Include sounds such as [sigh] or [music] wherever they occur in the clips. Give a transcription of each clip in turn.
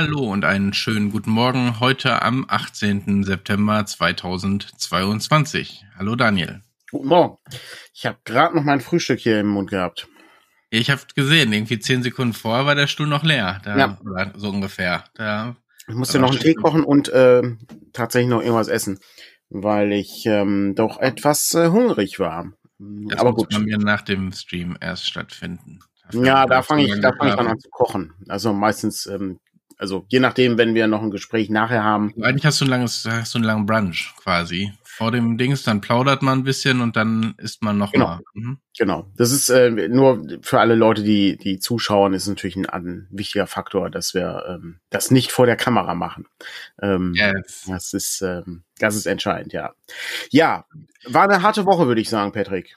Hallo und einen schönen guten Morgen heute am 18. September 2022. Hallo Daniel. Guten Morgen. Ich habe gerade noch mein Frühstück hier im Mund gehabt. Ich habe gesehen, irgendwie zehn Sekunden vorher war der Stuhl noch leer. Da, ja. so ungefähr. Da ich musste noch einen Tee kochen und äh, tatsächlich noch irgendwas essen, weil ich ähm, doch etwas äh, hungrig war. Das Aber gut. Das mir nach dem Stream erst stattfinden. Ja, da fange ich, da fange ich dann an zu kochen. Also meistens ähm, also je nachdem, wenn wir noch ein Gespräch nachher haben. Eigentlich hast du ein langes, hast du einen langen Brunch quasi. Vor dem Dings, dann plaudert man ein bisschen und dann isst man noch genau. mal. Mhm. Genau. Das ist äh, nur für alle Leute, die, die zuschauen, ist natürlich ein, ein wichtiger Faktor, dass wir ähm, das nicht vor der Kamera machen. Ähm, yes. Das ist, ähm, das ist entscheidend, ja. Ja, war eine harte Woche, würde ich sagen, Patrick.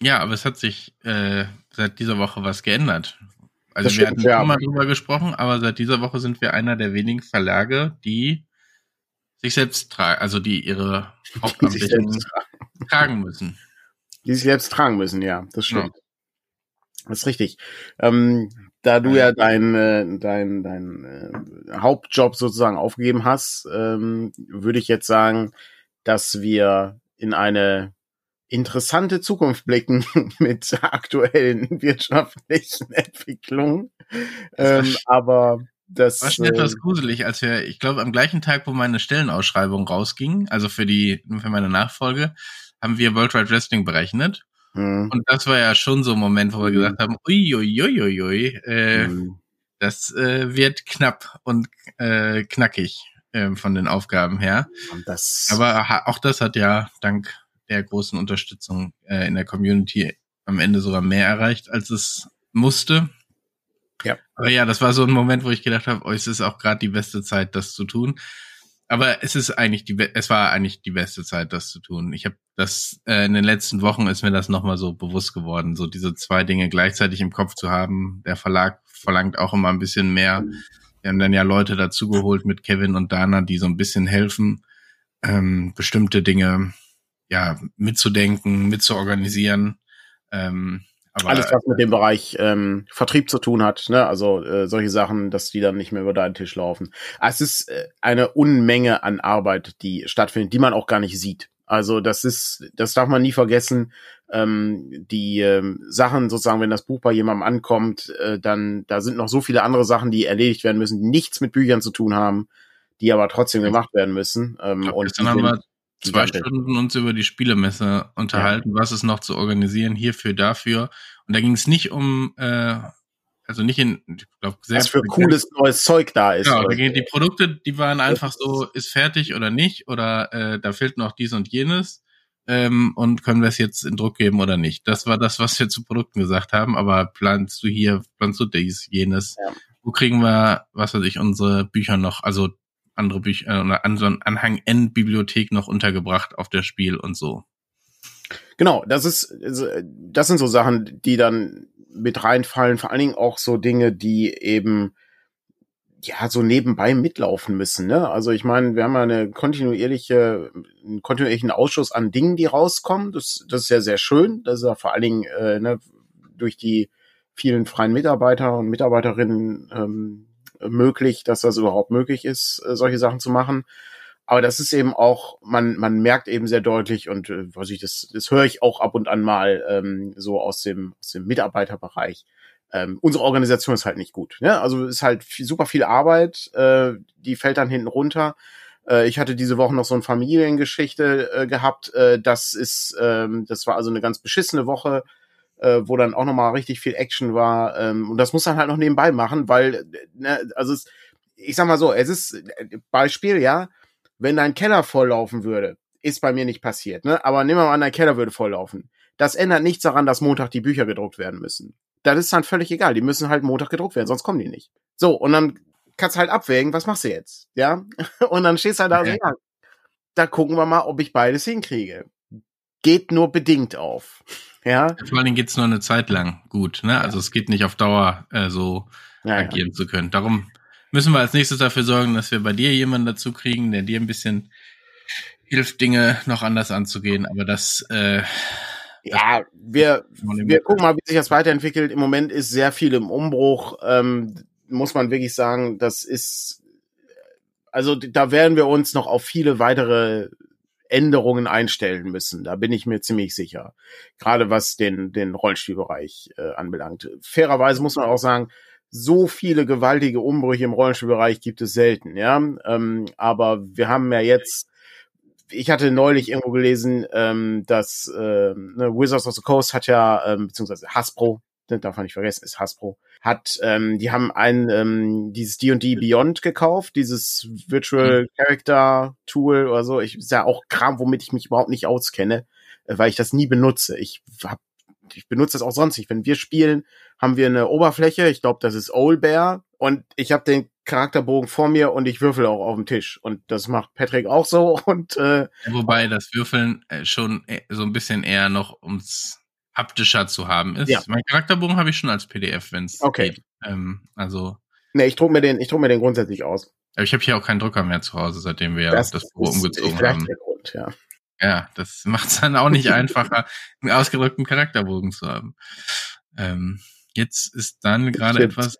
Ja, aber es hat sich äh, seit dieser Woche was geändert. Also das wir stimmt, hatten ja. schon mal drüber gesprochen, aber seit dieser Woche sind wir einer der wenigen Verlage, die sich selbst tragen, also die ihre [laughs] Hauptamtlichen [laughs] tragen müssen. Die sich selbst tragen müssen, ja, das stimmt. Ja. Das ist richtig. Ähm, da du ja dein, äh, dein, dein äh, Hauptjob sozusagen aufgegeben hast, ähm, würde ich jetzt sagen, dass wir in eine interessante Zukunft blicken [laughs] mit aktuellen [laughs] wirtschaftlichen Entwicklungen. Ähm, aber das war schon etwas äh, gruselig, als wir, ich glaube, am gleichen Tag, wo meine Stellenausschreibung rausging, also für die, für meine Nachfolge, haben wir World Wide Wrestling berechnet. Mhm. Und das war ja schon so ein Moment, wo wir mhm. gesagt haben, uiuiuiui, ui, äh, mhm. das äh, wird knapp und äh, knackig äh, von den Aufgaben her. Aber auch das hat ja dank der großen Unterstützung äh, in der Community am Ende sogar mehr erreicht, als es musste. Ja. Aber ja, das war so ein Moment, wo ich gedacht habe, oh, es ist auch gerade die beste Zeit, das zu tun. Aber es ist eigentlich die, es war eigentlich die beste Zeit, das zu tun. Ich habe das äh, in den letzten Wochen ist mir das nochmal so bewusst geworden, so diese zwei Dinge gleichzeitig im Kopf zu haben. Der Verlag verlangt auch immer ein bisschen mehr. Wir haben dann ja Leute dazugeholt mit Kevin und Dana, die so ein bisschen helfen, ähm, bestimmte Dinge ja, mitzudenken, mitzuorganisieren. Ähm, aber, Alles, was mit dem Bereich ähm, Vertrieb zu tun hat, ne? also äh, solche Sachen, dass die dann nicht mehr über deinen Tisch laufen. Es ist äh, eine Unmenge an Arbeit, die stattfindet, die man auch gar nicht sieht. Also das ist, das darf man nie vergessen. Ähm, die ähm, Sachen sozusagen, wenn das Buch bei jemandem ankommt, äh, dann da sind noch so viele andere Sachen, die erledigt werden müssen, die nichts mit Büchern zu tun haben, die aber trotzdem gemacht werden müssen. Ähm, glaub, und haben wir zwei Stunden uns über die Spielemesse unterhalten, ja. was ist noch zu organisieren, hierfür, dafür. Und da ging es nicht um, äh, also nicht in, ich glaube, Was für cooles neues Zeug da ist. Genau, da ging die Produkte, die waren einfach so, ist fertig oder nicht, oder äh, da fehlt noch dies und jenes. Ähm, und können wir es jetzt in Druck geben oder nicht? Das war das, was wir zu Produkten gesagt haben, aber planst du hier, planst du dies, jenes? Ja. Wo kriegen wir, was weiß ich, unsere Bücher noch, also andere Bücher äh, oder an so einen Anhang N-Bibliothek noch untergebracht auf der Spiel und so. Genau, das ist, das sind so Sachen, die dann mit reinfallen, vor allen Dingen auch so Dinge, die eben ja so nebenbei mitlaufen müssen. Ne? Also ich meine, wir haben ja eine kontinuierliche, einen kontinuierlichen Ausschuss an Dingen, die rauskommen. Das, das ist ja sehr schön. Das ist ja vor allen Dingen äh, ne, durch die vielen freien Mitarbeiter und Mitarbeiterinnen ähm, möglich, dass das überhaupt möglich ist, äh, solche Sachen zu machen. Aber das ist eben auch, man, man merkt eben sehr deutlich und äh, was ich, das, das höre ich auch ab und an mal ähm, so aus dem, aus dem Mitarbeiterbereich. Ähm, unsere Organisation ist halt nicht gut. Ne? Also ist halt viel, super viel Arbeit, äh, die fällt dann hinten runter. Äh, ich hatte diese Woche noch so eine Familiengeschichte äh, gehabt. Äh, das ist, ähm, das war also eine ganz beschissene Woche äh, wo dann auch nochmal richtig viel Action war. Ähm, und das muss dann halt noch nebenbei machen, weil, ne, also es, ich sag mal so, es ist Beispiel, ja, wenn dein Keller volllaufen würde, ist bei mir nicht passiert, ne? Aber nehmen wir mal an, dein Keller würde volllaufen. Das ändert nichts daran, dass Montag die Bücher gedruckt werden müssen. Das ist dann völlig egal. Die müssen halt Montag gedruckt werden, sonst kommen die nicht. So, und dann kannst du halt abwägen, was machst du jetzt? Ja? [laughs] Und dann stehst du halt da okay. so, ja, da gucken wir mal, ob ich beides hinkriege. Geht nur bedingt auf. Ja. Vor allen Dingen geht's nur eine Zeit lang gut, ne? Also es geht nicht auf Dauer äh, so ja, agieren ja. zu können. Darum müssen wir als nächstes dafür sorgen, dass wir bei dir jemanden dazu kriegen, der dir ein bisschen hilft, Dinge noch anders anzugehen. Aber das äh, ja, wir, wir gucken mal, wie sich das weiterentwickelt. Im Moment ist sehr viel im Umbruch. Ähm, muss man wirklich sagen, das ist, also da werden wir uns noch auf viele weitere Änderungen einstellen müssen. Da bin ich mir ziemlich sicher. Gerade was den, den Rollenspielbereich äh, anbelangt. Fairerweise muss man auch sagen, so viele gewaltige Umbrüche im Rollenspielbereich gibt es selten, ja. Ähm, aber wir haben ja jetzt, ich hatte neulich irgendwo gelesen, ähm, dass äh, ne, Wizards of the Coast hat ja, ähm, beziehungsweise Hasbro, darf man nicht vergessen, ist Hasbro, hat, ähm, die haben ein ähm, dieses D&D Beyond gekauft, dieses Virtual mhm. Character Tool oder so. Ich ist ja auch Kram, womit ich mich überhaupt nicht auskenne, äh, weil ich das nie benutze. Ich hab, ich benutze das auch sonst nicht. Wenn wir spielen, haben wir eine Oberfläche. Ich glaube, das ist Old Bear und ich habe den Charakterbogen vor mir und ich würfel auch auf dem Tisch. Und das macht Patrick auch so. [laughs] Und äh, wobei das Würfeln äh, schon äh, so ein bisschen eher noch ums haptischer zu haben ist. Ja. Mein Charakterbogen habe ich schon als PDF, wenn es okay. geht. Ähm, also. Nee, ich druck mir den, ich druck mir den grundsätzlich aus. Aber ich habe hier auch keinen Drucker mehr zu Hause, seitdem wir das, das Büro umgezogen haben. Der Grund, ja. Ja, das macht es dann auch nicht einfacher, einen ausgedrückten Charakterbogen zu haben. Ähm, jetzt ist dann gerade etwas.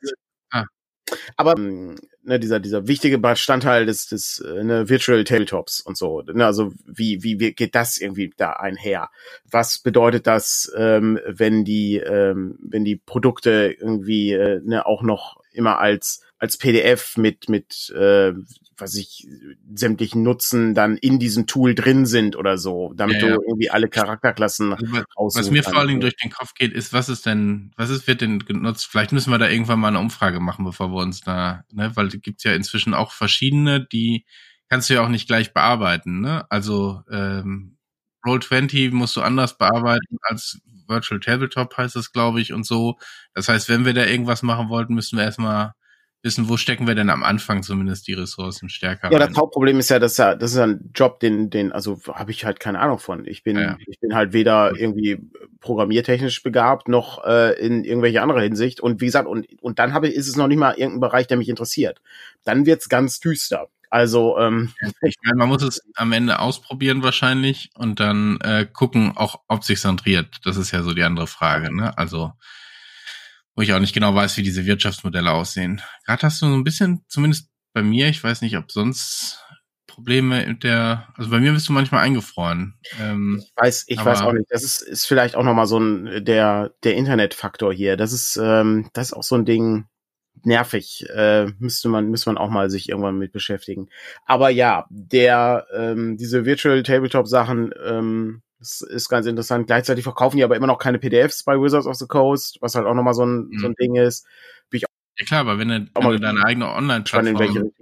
Aber ne, dieser, dieser wichtige Bestandteil des, des äh, ne, Virtual Tabletops und so. Ne, also wie, wie, wie geht das irgendwie da einher? Was bedeutet das, ähm, wenn die, ähm, wenn die Produkte irgendwie äh, ne, auch noch immer als als PDF mit mit äh, was ich sämtlichen Nutzen dann in diesem Tool drin sind oder so, damit ja, ja. du irgendwie alle Charakterklassen also, Was mir vor allen Dingen durch den Kopf geht, ist, was ist denn, was ist, wird denn genutzt? Vielleicht müssen wir da irgendwann mal eine Umfrage machen, bevor wir uns da, ne, weil gibt's ja inzwischen auch verschiedene, die kannst du ja auch nicht gleich bearbeiten, ne? Also ähm, Roll20 musst du anders bearbeiten als Virtual Tabletop heißt es, glaube ich, und so. Das heißt, wenn wir da irgendwas machen wollten, müssen wir erstmal wissen, wo stecken wir denn am Anfang zumindest die Ressourcen stärker. Ja, das Hauptproblem ist ja, dass ja, das ist ein Job, den, den, also habe ich halt keine Ahnung von. Ich bin, ja. ich bin halt weder irgendwie programmiertechnisch begabt noch äh, in irgendwelche andere Hinsicht. Und wie gesagt, und, und dann habe ich, ist es noch nicht mal irgendein Bereich, der mich interessiert. Dann wird's ganz düster. Also ähm, ich meine, man muss es am Ende ausprobieren wahrscheinlich und dann äh, gucken, auch ob sich zentriert. Das ist ja so die andere Frage. Ne? Also wo ich auch nicht genau weiß, wie diese Wirtschaftsmodelle aussehen. Gerade hast du so ein bisschen, zumindest bei mir, ich weiß nicht, ob sonst Probleme mit der, also bei mir bist du manchmal eingefroren. Ähm, ich weiß, ich weiß auch nicht. Das ist, ist vielleicht auch nochmal so ein, der, der Internetfaktor hier. Das ist, ähm, das ist auch so ein Ding, nervig. Äh, müsste man, müsste man auch mal sich irgendwann mit beschäftigen. Aber ja, der, ähm, diese Virtual Tabletop Sachen, ähm, das ist ganz interessant. Gleichzeitig verkaufen die aber immer noch keine PDFs bei Wizards of the Coast, was halt auch nochmal so ein, mhm. so ein. Ding ist. ja klar, aber wenn du, wenn du deine eigene Online-Plattform...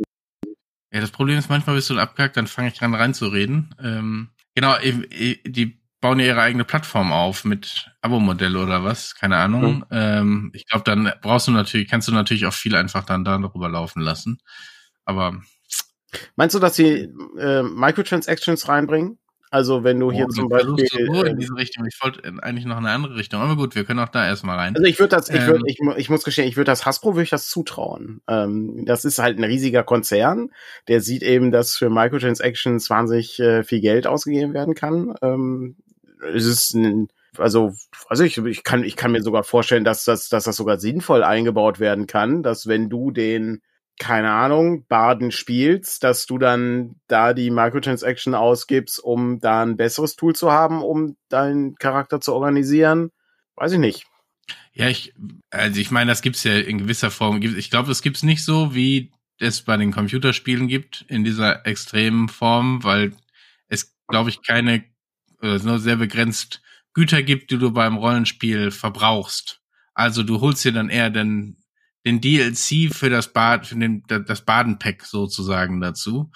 Ja, das Problem ist, manchmal bist du abgehackt, dann fange ich an reinzureden. Ähm, genau, die bauen ja ihre eigene Plattform auf mit Abo-Modell oder was, keine Ahnung. Mhm. Ähm, ich glaube, dann brauchst du natürlich, kannst du natürlich auch viel einfach dann darüber laufen lassen. Aber Meinst du, dass sie äh, Microtransactions reinbringen? Also wenn du oh, hier zum Beispiel so in diese Richtung. Ich wollte eigentlich noch eine andere Richtung. Aber gut, wir können auch da erstmal rein. Also ich würde das, ich würde, ähm, ich, ich muss gestehen, ich würde das Hasbro würde ich das zutrauen. Ähm, das ist halt ein riesiger Konzern, der sieht eben, dass für Microtransactions wahnsinnig äh, viel Geld ausgegeben werden kann. Ähm, es ist ein, also, also ich, ich kann, ich kann mir sogar vorstellen, dass das, dass das sogar sinnvoll eingebaut werden kann, dass wenn du den keine Ahnung, Baden spielst, dass du dann da die Microtransaction ausgibst, um da ein besseres Tool zu haben, um deinen Charakter zu organisieren. Weiß ich nicht. Ja, ich, also ich meine, das gibt's ja in gewisser Form. Ich glaube, es gibt's nicht so, wie es bei den Computerspielen gibt, in dieser extremen Form, weil es, glaube ich, keine, oder nur sehr begrenzt Güter gibt, die du beim Rollenspiel verbrauchst. Also du holst dir dann eher den den DLC für das Bad, für den, das Badenpack sozusagen dazu.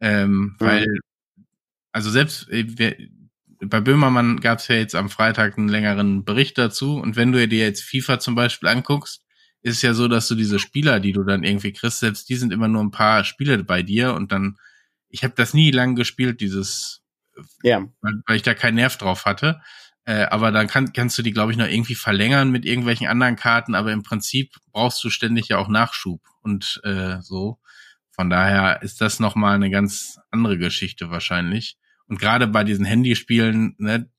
Ähm, mhm. Weil, also selbst äh, bei Böhmermann gab es ja jetzt am Freitag einen längeren Bericht dazu. Und wenn du dir jetzt FIFA zum Beispiel anguckst, ist es ja so, dass du diese Spieler, die du dann irgendwie kriegst, selbst die sind immer nur ein paar Spiele bei dir und dann, ich habe das nie lang gespielt, dieses, ja. weil, weil ich da keinen Nerv drauf hatte. Äh, aber dann kann, kannst du die, glaube ich, noch irgendwie verlängern mit irgendwelchen anderen Karten, aber im Prinzip brauchst du ständig ja auch Nachschub und äh, so. Von daher ist das nochmal eine ganz andere Geschichte wahrscheinlich. Und gerade bei diesen Handyspielen, ne,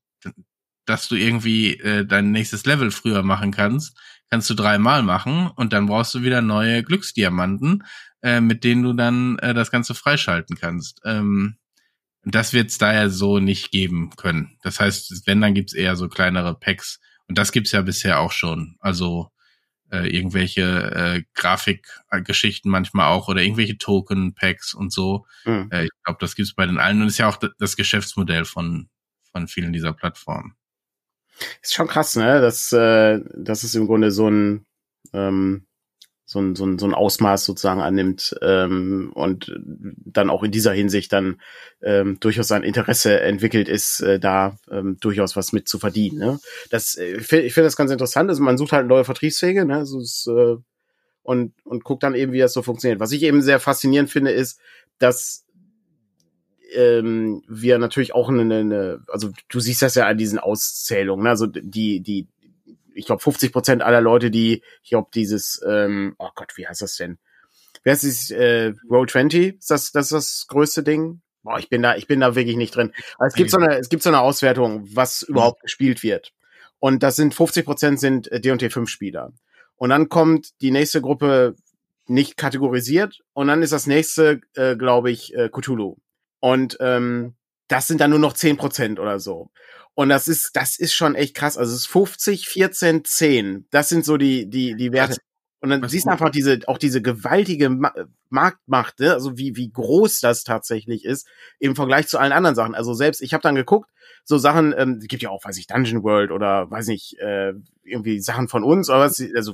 dass du irgendwie äh, dein nächstes Level früher machen kannst, kannst du dreimal machen und dann brauchst du wieder neue Glücksdiamanten, äh, mit denen du dann äh, das Ganze freischalten kannst. Ähm, das wird es daher so nicht geben können. Das heißt, wenn, dann gibt's eher so kleinere Packs. Und das gibt's ja bisher auch schon. Also äh, irgendwelche äh, Grafikgeschichten manchmal auch oder irgendwelche Token-Packs und so. Mhm. Äh, ich glaube, das gibt's bei den allen und ist ja auch das Geschäftsmodell von, von vielen dieser Plattformen. Ist schon krass, ne? Das, äh, das ist im Grunde so ein ähm, so ein, so ein, so ein Ausmaß sozusagen annimmt ähm, und dann auch in dieser Hinsicht dann ähm, durchaus ein Interesse entwickelt ist, äh, da ähm, durchaus was mit zu verdienen. Ne? Das, äh, ich finde find das ganz interessant. Also man sucht halt neue Vertriebswege ne? also es, äh, und, und guckt dann eben, wie das so funktioniert. Was ich eben sehr faszinierend finde, ist, dass ähm, wir natürlich auch eine, eine, also du siehst das ja an diesen Auszählungen, ne? also die, die, ich glaube, 50 Prozent aller Leute, die, ich glaube, dieses, ähm, oh Gott, wie heißt das denn? Wer ist das, äh, Roll 20? Ist das, das ist das größte Ding? Boah, ich bin da, ich bin da wirklich nicht drin. Aber es gibt so eine, es gibt so eine Auswertung, was überhaupt mhm. gespielt wird. Und das sind 50 Prozent sind D&T 5 Spieler. Und dann kommt die nächste Gruppe nicht kategorisiert und dann ist das nächste, äh, glaube ich, äh, Cthulhu. Und ähm, das sind dann nur noch 10 Prozent oder so. Und das ist, das ist schon echt krass. Also es ist 50, 14, 10. Das sind so die, die, die Werte. Und dann siehst du einfach diese, auch diese gewaltige Ma Marktmacht, ne? also wie, wie groß das tatsächlich ist im Vergleich zu allen anderen Sachen. Also selbst, ich habe dann geguckt, so Sachen, ähm, gibt ja auch, weiß ich, Dungeon World oder weiß nicht, äh, irgendwie Sachen von uns, aber was, also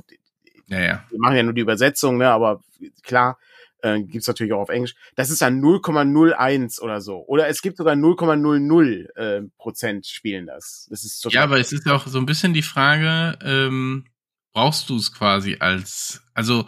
ja, ja. wir machen ja nur die Übersetzung, ne? aber klar, äh, gibt natürlich auch auf Englisch. Das ist dann 0,01 oder so. Oder es gibt sogar 0,00 äh, Prozent spielen das. Das ist total Ja, aber es ist auch so ein bisschen die Frage, ähm, brauchst du es quasi als, also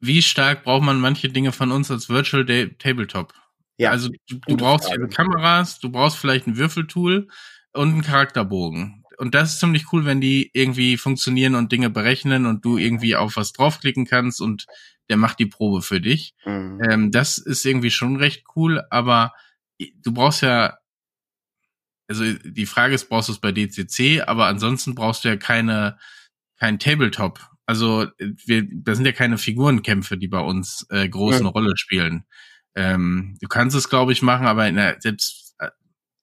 wie stark braucht man manche Dinge von uns als Virtual Day Tabletop? Ja. Also du, du brauchst Frage. Kameras, du brauchst vielleicht ein Würfeltool und einen Charakterbogen. Und das ist ziemlich cool, wenn die irgendwie funktionieren und Dinge berechnen und du irgendwie auf was draufklicken kannst und der macht die Probe für dich. Mhm. Ähm, das ist irgendwie schon recht cool, aber du brauchst ja, also die Frage ist, brauchst du es bei DCC, aber ansonsten brauchst du ja keine, kein Tabletop. Also wir, da sind ja keine Figurenkämpfe, die bei uns äh, groß eine Rolle spielen. Ähm, du kannst es, glaube ich, machen, aber der, selbst äh,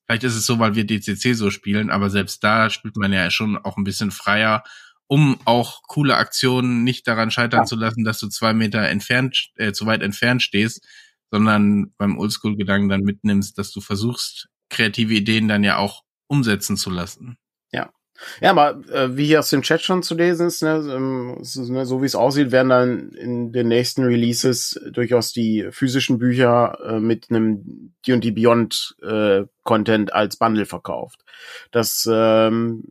vielleicht ist es so, weil wir DCC so spielen, aber selbst da spielt man ja schon auch ein bisschen freier um auch coole Aktionen nicht daran scheitern ja. zu lassen, dass du zwei Meter entfernt, äh, zu weit entfernt stehst, sondern beim Oldschool-Gedanken dann mitnimmst, dass du versuchst, kreative Ideen dann ja auch umsetzen zu lassen. Ja. Ja, aber äh, wie hier aus dem Chat schon zu lesen ist, ne, ähm, ne, so wie es aussieht, werden dann in den nächsten Releases durchaus die physischen Bücher äh, mit einem D&D Beyond äh, Content als Bundle verkauft. Das ähm,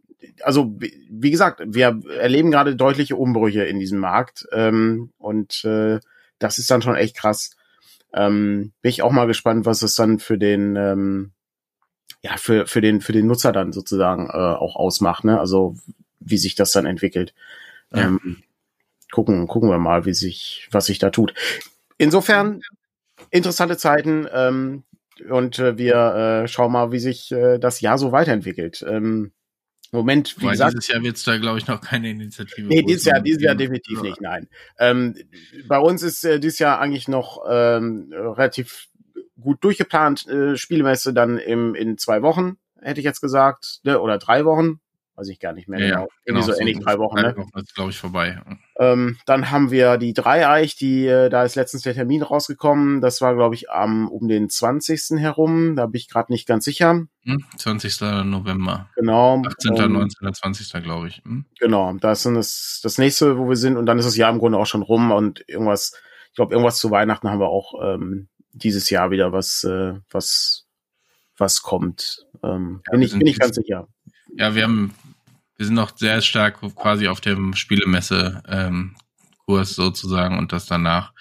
also wie gesagt, wir erleben gerade deutliche Umbrüche in diesem Markt ähm, und äh, das ist dann schon echt krass. Ähm, bin ich auch mal gespannt, was es dann für den ähm, ja für für den für den Nutzer dann sozusagen äh, auch ausmacht, ne? Also wie sich das dann entwickelt. Ja. Ähm, gucken gucken wir mal, wie sich was sich da tut. Insofern interessante Zeiten ähm, und äh, wir äh, schauen mal, wie sich äh, das Jahr so weiterentwickelt. Ähm, Moment, wie Weil gesagt. Dieses Jahr wird es da, glaube ich, noch keine Initiative. Nee, dieses Jahr, dieses Jahr definitiv ja. nicht, nein. Ähm, bei uns ist äh, dieses Jahr eigentlich noch ähm, relativ gut durchgeplant. Äh, Spielmesse dann im, in zwei Wochen, hätte ich jetzt gesagt, ne? oder drei Wochen weiß ich gar nicht mehr ja, genau. genau so, so ähnlich drei Wochen, ne? Wochen ist, glaube ich, vorbei. Ähm, dann haben wir die Dreieich, die, äh, da ist letztens der Termin rausgekommen. Das war, glaube ich, am um den 20. herum. Da bin ich gerade nicht ganz sicher. Hm, 20. November. Genau. 18., ähm, 19., 20. glaube ich. Hm? Genau, das ist das, das nächste, wo wir sind. Und dann ist das Jahr im Grunde auch schon rum. Und irgendwas, ich glaube, irgendwas zu Weihnachten haben wir auch ähm, dieses Jahr wieder was, äh, was, was kommt. Ähm, ja, bin ich, bin ich ganz sicher. Ja, wir haben wir sind noch sehr stark quasi auf dem Spielemesse ähm, Kurs sozusagen und das danach.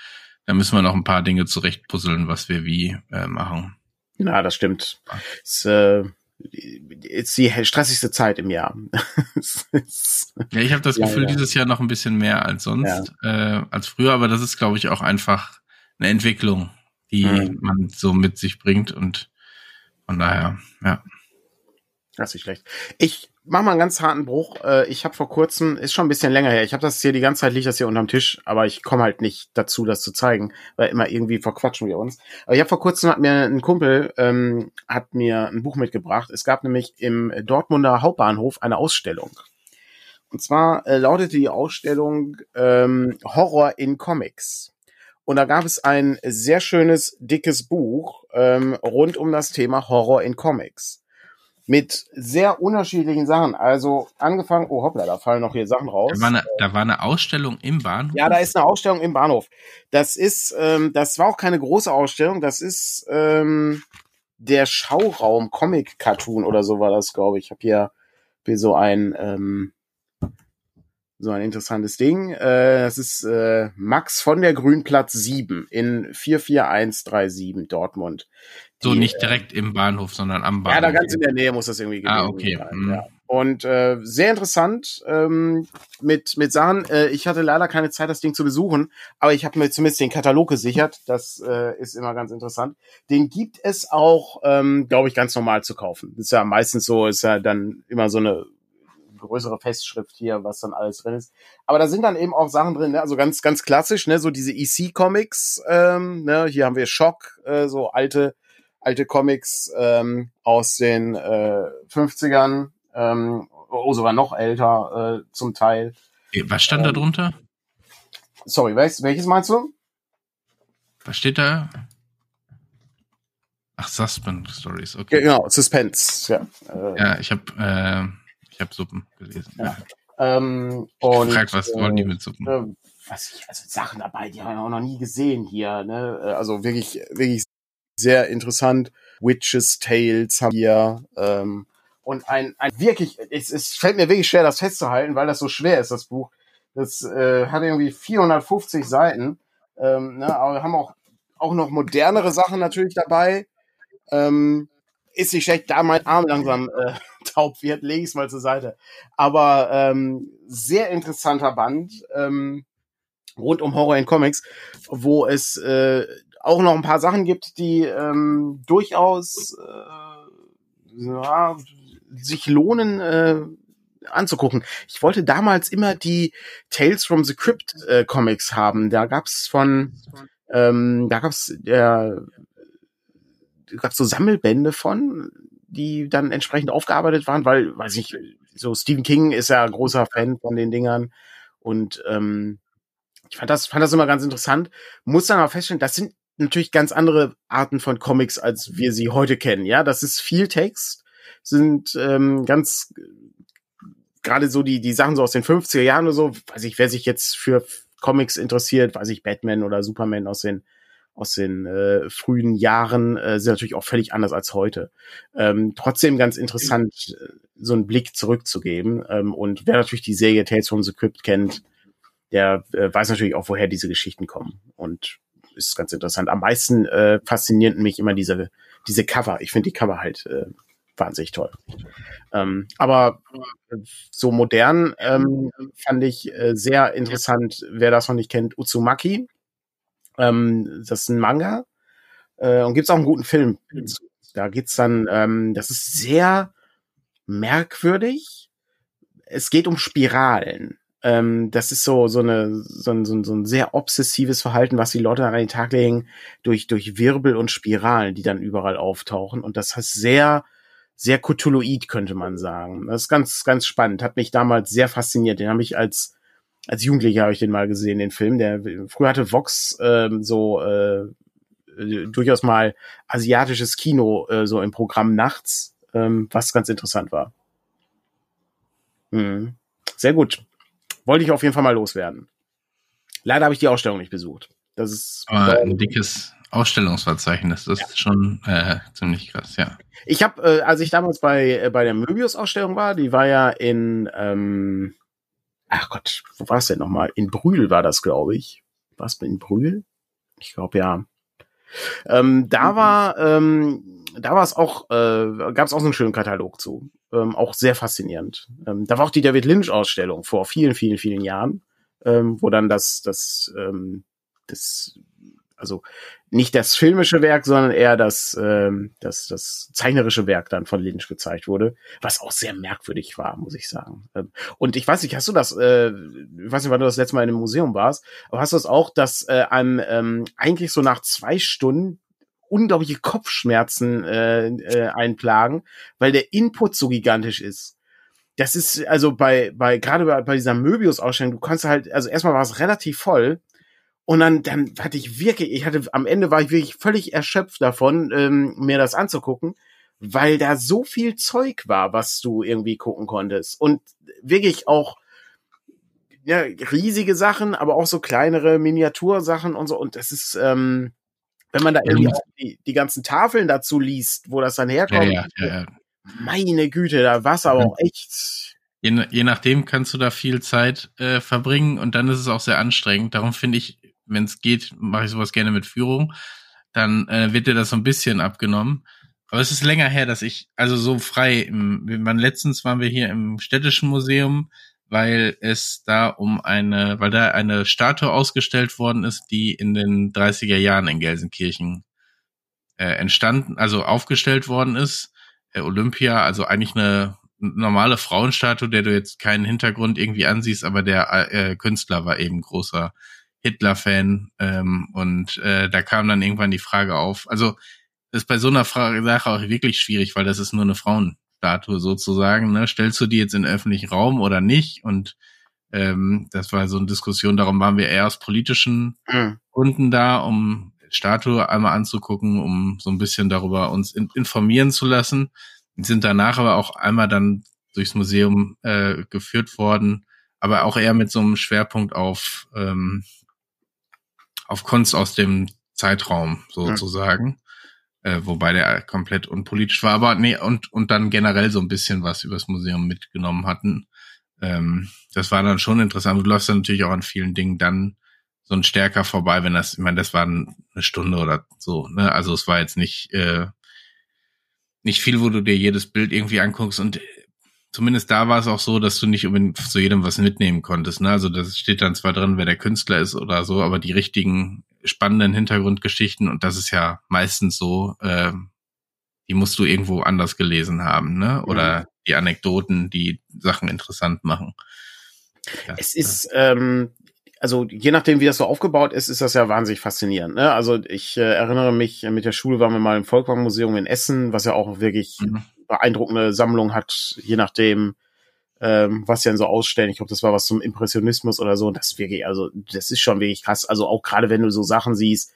Da müssen wir noch ein paar Dinge zurechtpuzzeln, was wir wie äh, machen. Na, das stimmt. Es, äh, ist die stressigste Zeit im Jahr. [laughs] ja, ich habe das Gefühl, ja. dieses Jahr noch ein bisschen mehr als sonst, ja. äh, als früher, aber das ist, glaube ich, auch einfach eine Entwicklung, die mhm. man so mit sich bringt und von daher, ja. Das ist nicht schlecht. Ich mach mal einen ganz harten Bruch. Äh, ich habe vor kurzem, ist schon ein bisschen länger her, ich habe das hier die ganze Zeit, liegt das hier unterm Tisch, aber ich komme halt nicht dazu, das zu zeigen, weil immer irgendwie verquatschen wir uns. Aber ich habe vor kurzem, hat mir ein Kumpel, ähm, hat mir ein Buch mitgebracht. Es gab nämlich im Dortmunder Hauptbahnhof eine Ausstellung. Und zwar äh, lautete die Ausstellung ähm, Horror in Comics. Und da gab es ein sehr schönes, dickes Buch ähm, rund um das Thema Horror in Comics mit sehr unterschiedlichen Sachen. Also angefangen, oh hoppla, da fallen noch hier Sachen raus. Da war eine, da war eine Ausstellung im Bahnhof. Ja, da ist eine Ausstellung im Bahnhof. Das ist, ähm, das war auch keine große Ausstellung. Das ist ähm, der Schauraum Comic Cartoon oder so war das, glaube ich. Ich habe hier, hier so ein ähm, so ein interessantes Ding. Äh, das ist äh, Max von der Grünplatz 7 in 44137 Dortmund. So die, nicht direkt im Bahnhof, sondern am Bahnhof. Ja, da ganz in der Nähe muss das irgendwie gewesen ah, okay. sein. Mhm. Ja. Und äh, sehr interessant ähm, mit mit Sachen. Äh, ich hatte leider keine Zeit, das Ding zu besuchen, aber ich habe mir zumindest den Katalog gesichert. Das äh, ist immer ganz interessant. Den gibt es auch, ähm, glaube ich, ganz normal zu kaufen. Das ist ja meistens so, ist ja dann immer so eine größere Festschrift hier, was dann alles drin ist. Aber da sind dann eben auch Sachen drin, ne? also ganz, ganz klassisch, ne? so diese EC-Comics. Ähm, ne? Hier haben wir Schock, äh, so alte, alte Comics ähm, aus den äh, 50ern, ähm, oh, sogar noch älter äh, zum Teil. Was stand da ähm, drunter? Sorry, welches, welches meinst du? Was steht da? Ach, Suspense Stories, okay. Genau, Suspense, ja. Äh, ja, ich habe äh, ich habe Suppen gelesen. Ja. Ähm, und, Frag, was wollen die mit Suppen? Äh, was ich, also Sachen dabei, die haben wir auch noch nie gesehen hier. Ne? Also wirklich, wirklich sehr interessant. Witches Tales haben wir. Ähm, und ein, ein wirklich, es, es fällt mir wirklich schwer, das festzuhalten, weil das so schwer ist, das Buch. Das äh, hat irgendwie 450 Seiten. Ähm, ne? Aber wir haben auch, auch noch modernere Sachen natürlich dabei. Ähm, ist nicht schlecht, da mein Arm langsam äh, [laughs] taub wird, lege ich es mal zur Seite. Aber ähm, sehr interessanter Band ähm, rund um Horror in Comics, wo es äh, auch noch ein paar Sachen gibt, die ähm, durchaus äh, ja, sich lohnen äh, anzugucken. Ich wollte damals immer die Tales from the Crypt äh, Comics haben. Da gab's von ähm, da gab's der gab so Sammelbände von, die dann entsprechend aufgearbeitet waren, weil, weiß ich, so Stephen King ist ja großer Fan von den Dingern und ähm, ich fand das, fand das immer ganz interessant. Muss dann aber feststellen, das sind natürlich ganz andere Arten von Comics, als wir sie heute kennen. Ja, das ist viel Text, sind ähm, ganz gerade so die die Sachen so aus den 50er Jahren oder so, weiß ich, wer sich jetzt für Comics interessiert, weiß ich, Batman oder Superman aus den aus den äh, frühen Jahren äh, sind natürlich auch völlig anders als heute. Ähm, trotzdem ganz interessant, äh, so einen Blick zurückzugeben. Ähm, und wer natürlich die Serie Tales from the Crypt kennt, der äh, weiß natürlich auch, woher diese Geschichten kommen. Und ist ganz interessant. Am meisten äh, faszinieren mich immer diese, diese Cover. Ich finde die Cover halt äh, wahnsinnig toll. Ähm, aber so modern ähm, fand ich äh, sehr interessant, wer das noch nicht kennt, Uzumaki. Ähm, das ist ein Manga äh, und gibt's auch einen guten Film. Da geht's dann, ähm, das ist sehr merkwürdig. Es geht um Spiralen. Ähm, das ist so so eine so ein, so, ein, so ein sehr obsessives Verhalten, was die Leute an den Tag legen durch durch Wirbel und Spiralen, die dann überall auftauchen. Und das heißt sehr sehr Cthulhuid, könnte man sagen. Das ist ganz ganz spannend. Hat mich damals sehr fasziniert. Den habe ich als als Jugendlicher habe ich den mal gesehen, den Film. Der früher hatte Vox ähm, so äh, durchaus mal asiatisches Kino äh, so im Programm nachts, ähm, was ganz interessant war. Mhm. Sehr gut. Wollte ich auf jeden Fall mal loswerden. Leider habe ich die Ausstellung nicht besucht. Das ist Aber ein dickes Ausstellungsverzeichnis. Das ja. ist schon äh, ziemlich krass, ja. Ich habe, äh, als ich damals bei äh, bei der Möbius-Ausstellung war, die war ja in ähm, ach Gott, wo war es denn nochmal? In Brühl war das, glaube ich. Was in Brühl? Ich glaube ja. Ähm, da mhm. war, ähm, da war es auch, äh, gab es auch so einen schönen Katalog zu. Ähm, auch sehr faszinierend. Ähm, da war auch die David Lynch-Ausstellung vor vielen, vielen, vielen Jahren, ähm, wo dann das, das, ähm, das Also nicht das filmische Werk, sondern eher das, ähm, das, das zeichnerische Werk dann von Lynch gezeigt wurde, was auch sehr merkwürdig war, muss ich sagen. Ähm, und ich weiß nicht, hast du das, äh, ich weiß nicht, wann du das letzte Mal in einem Museum warst, aber hast du das auch, dass äh, einem ähm, eigentlich so nach zwei Stunden unglaubliche Kopfschmerzen äh, äh, einplagen, weil der Input so gigantisch ist. Das ist also bei bei gerade bei, bei dieser Möbius Ausstellung, du kannst halt also erstmal war es relativ voll und dann, dann hatte ich wirklich, ich hatte, am Ende war ich wirklich völlig erschöpft davon, ähm, mir das anzugucken, weil da so viel Zeug war, was du irgendwie gucken konntest. Und wirklich auch, ja, riesige Sachen, aber auch so kleinere Miniatursachen und so. Und das ist, ähm, wenn man da irgendwie die, die ganzen Tafeln dazu liest, wo das dann herkommt, ja, ja, ja, meine Güte, da war es aber auch echt. Je, je nachdem kannst du da viel Zeit äh, verbringen und dann ist es auch sehr anstrengend. Darum finde ich, wenn es geht, mache ich sowas gerne mit Führung. Dann äh, wird dir das so ein bisschen abgenommen. Aber es ist länger her, dass ich, also so frei, im, letztens waren wir hier im Städtischen Museum, weil es da um eine, weil da eine Statue ausgestellt worden ist, die in den 30er Jahren in Gelsenkirchen äh, entstanden, also aufgestellt worden ist. Äh, Olympia, also eigentlich eine normale Frauenstatue, der du jetzt keinen Hintergrund irgendwie ansiehst, aber der äh, Künstler war eben großer Hitler-Fan ähm, und äh, da kam dann irgendwann die Frage auf. Also ist bei so einer Frage, Sache auch wirklich schwierig, weil das ist nur eine Frauenstatue sozusagen. Ne? Stellst du die jetzt in den öffentlichen Raum oder nicht? Und ähm, das war so eine Diskussion. Darum waren wir eher aus politischen mhm. Gründen da, um Statue einmal anzugucken, um so ein bisschen darüber uns in informieren zu lassen. Und sind danach aber auch einmal dann durchs Museum äh, geführt worden, aber auch eher mit so einem Schwerpunkt auf ähm, auf Kunst aus dem Zeitraum sozusagen. Äh, wobei der komplett unpolitisch war, aber nee, und, und dann generell so ein bisschen was übers Museum mitgenommen hatten. Ähm, das war dann schon interessant. Du läufst dann natürlich auch an vielen Dingen dann so ein stärker vorbei, wenn das, ich meine, das war eine Stunde oder so, ne? Also es war jetzt nicht, äh, nicht viel, wo du dir jedes Bild irgendwie anguckst und zumindest da war es auch so, dass du nicht unbedingt zu jedem was mitnehmen konntest. Ne? Also das steht dann zwar drin, wer der Künstler ist oder so, aber die richtigen spannenden Hintergrundgeschichten, und das ist ja meistens so, äh, die musst du irgendwo anders gelesen haben, ne? Oder mhm. die Anekdoten, die Sachen interessant machen. Ja, es ist, ähm, also je nachdem, wie das so aufgebaut ist, ist das ja wahnsinnig faszinierend. Ne? Also ich äh, erinnere mich, mit der Schule waren wir mal im Volkwang-Museum in Essen, was ja auch wirklich mhm beeindruckende Sammlung hat, je nachdem, ähm, was sie dann so ausstellen. Ich glaube, das war was zum Impressionismus oder so. Das wirklich, also das ist schon wirklich krass. Also auch gerade wenn du so Sachen siehst,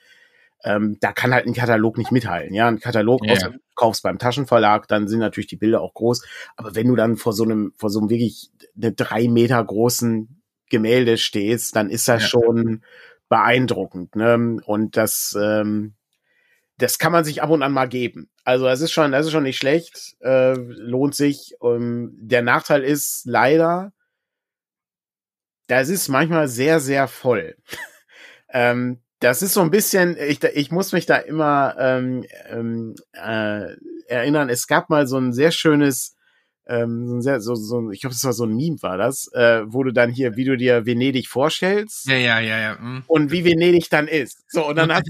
ähm, da kann halt ein Katalog nicht mithalten. Ja, ein Katalog ja. aus, kaufst beim Taschenverlag, dann sind natürlich die Bilder auch groß. Aber wenn du dann vor so einem, vor so einem wirklich eine drei Meter großen Gemälde stehst, dann ist das ja. schon beeindruckend. Ne? Und das, ähm, das kann man sich ab und an mal geben. Also das ist schon, das ist schon nicht schlecht, äh, lohnt sich. Um, der Nachteil ist leider, das ist manchmal sehr, sehr voll. [laughs] ähm, das ist so ein bisschen, ich, ich muss mich da immer ähm, ähm, äh, erinnern, es gab mal so ein sehr schönes, ähm, so, ein sehr, so, so ich glaube, das war so ein Meme, war das, äh, wo du dann hier, wie du dir Venedig vorstellst. Ja, ja, ja, ja. Mhm. Und wie Venedig dann ist. So, und dann [laughs] hat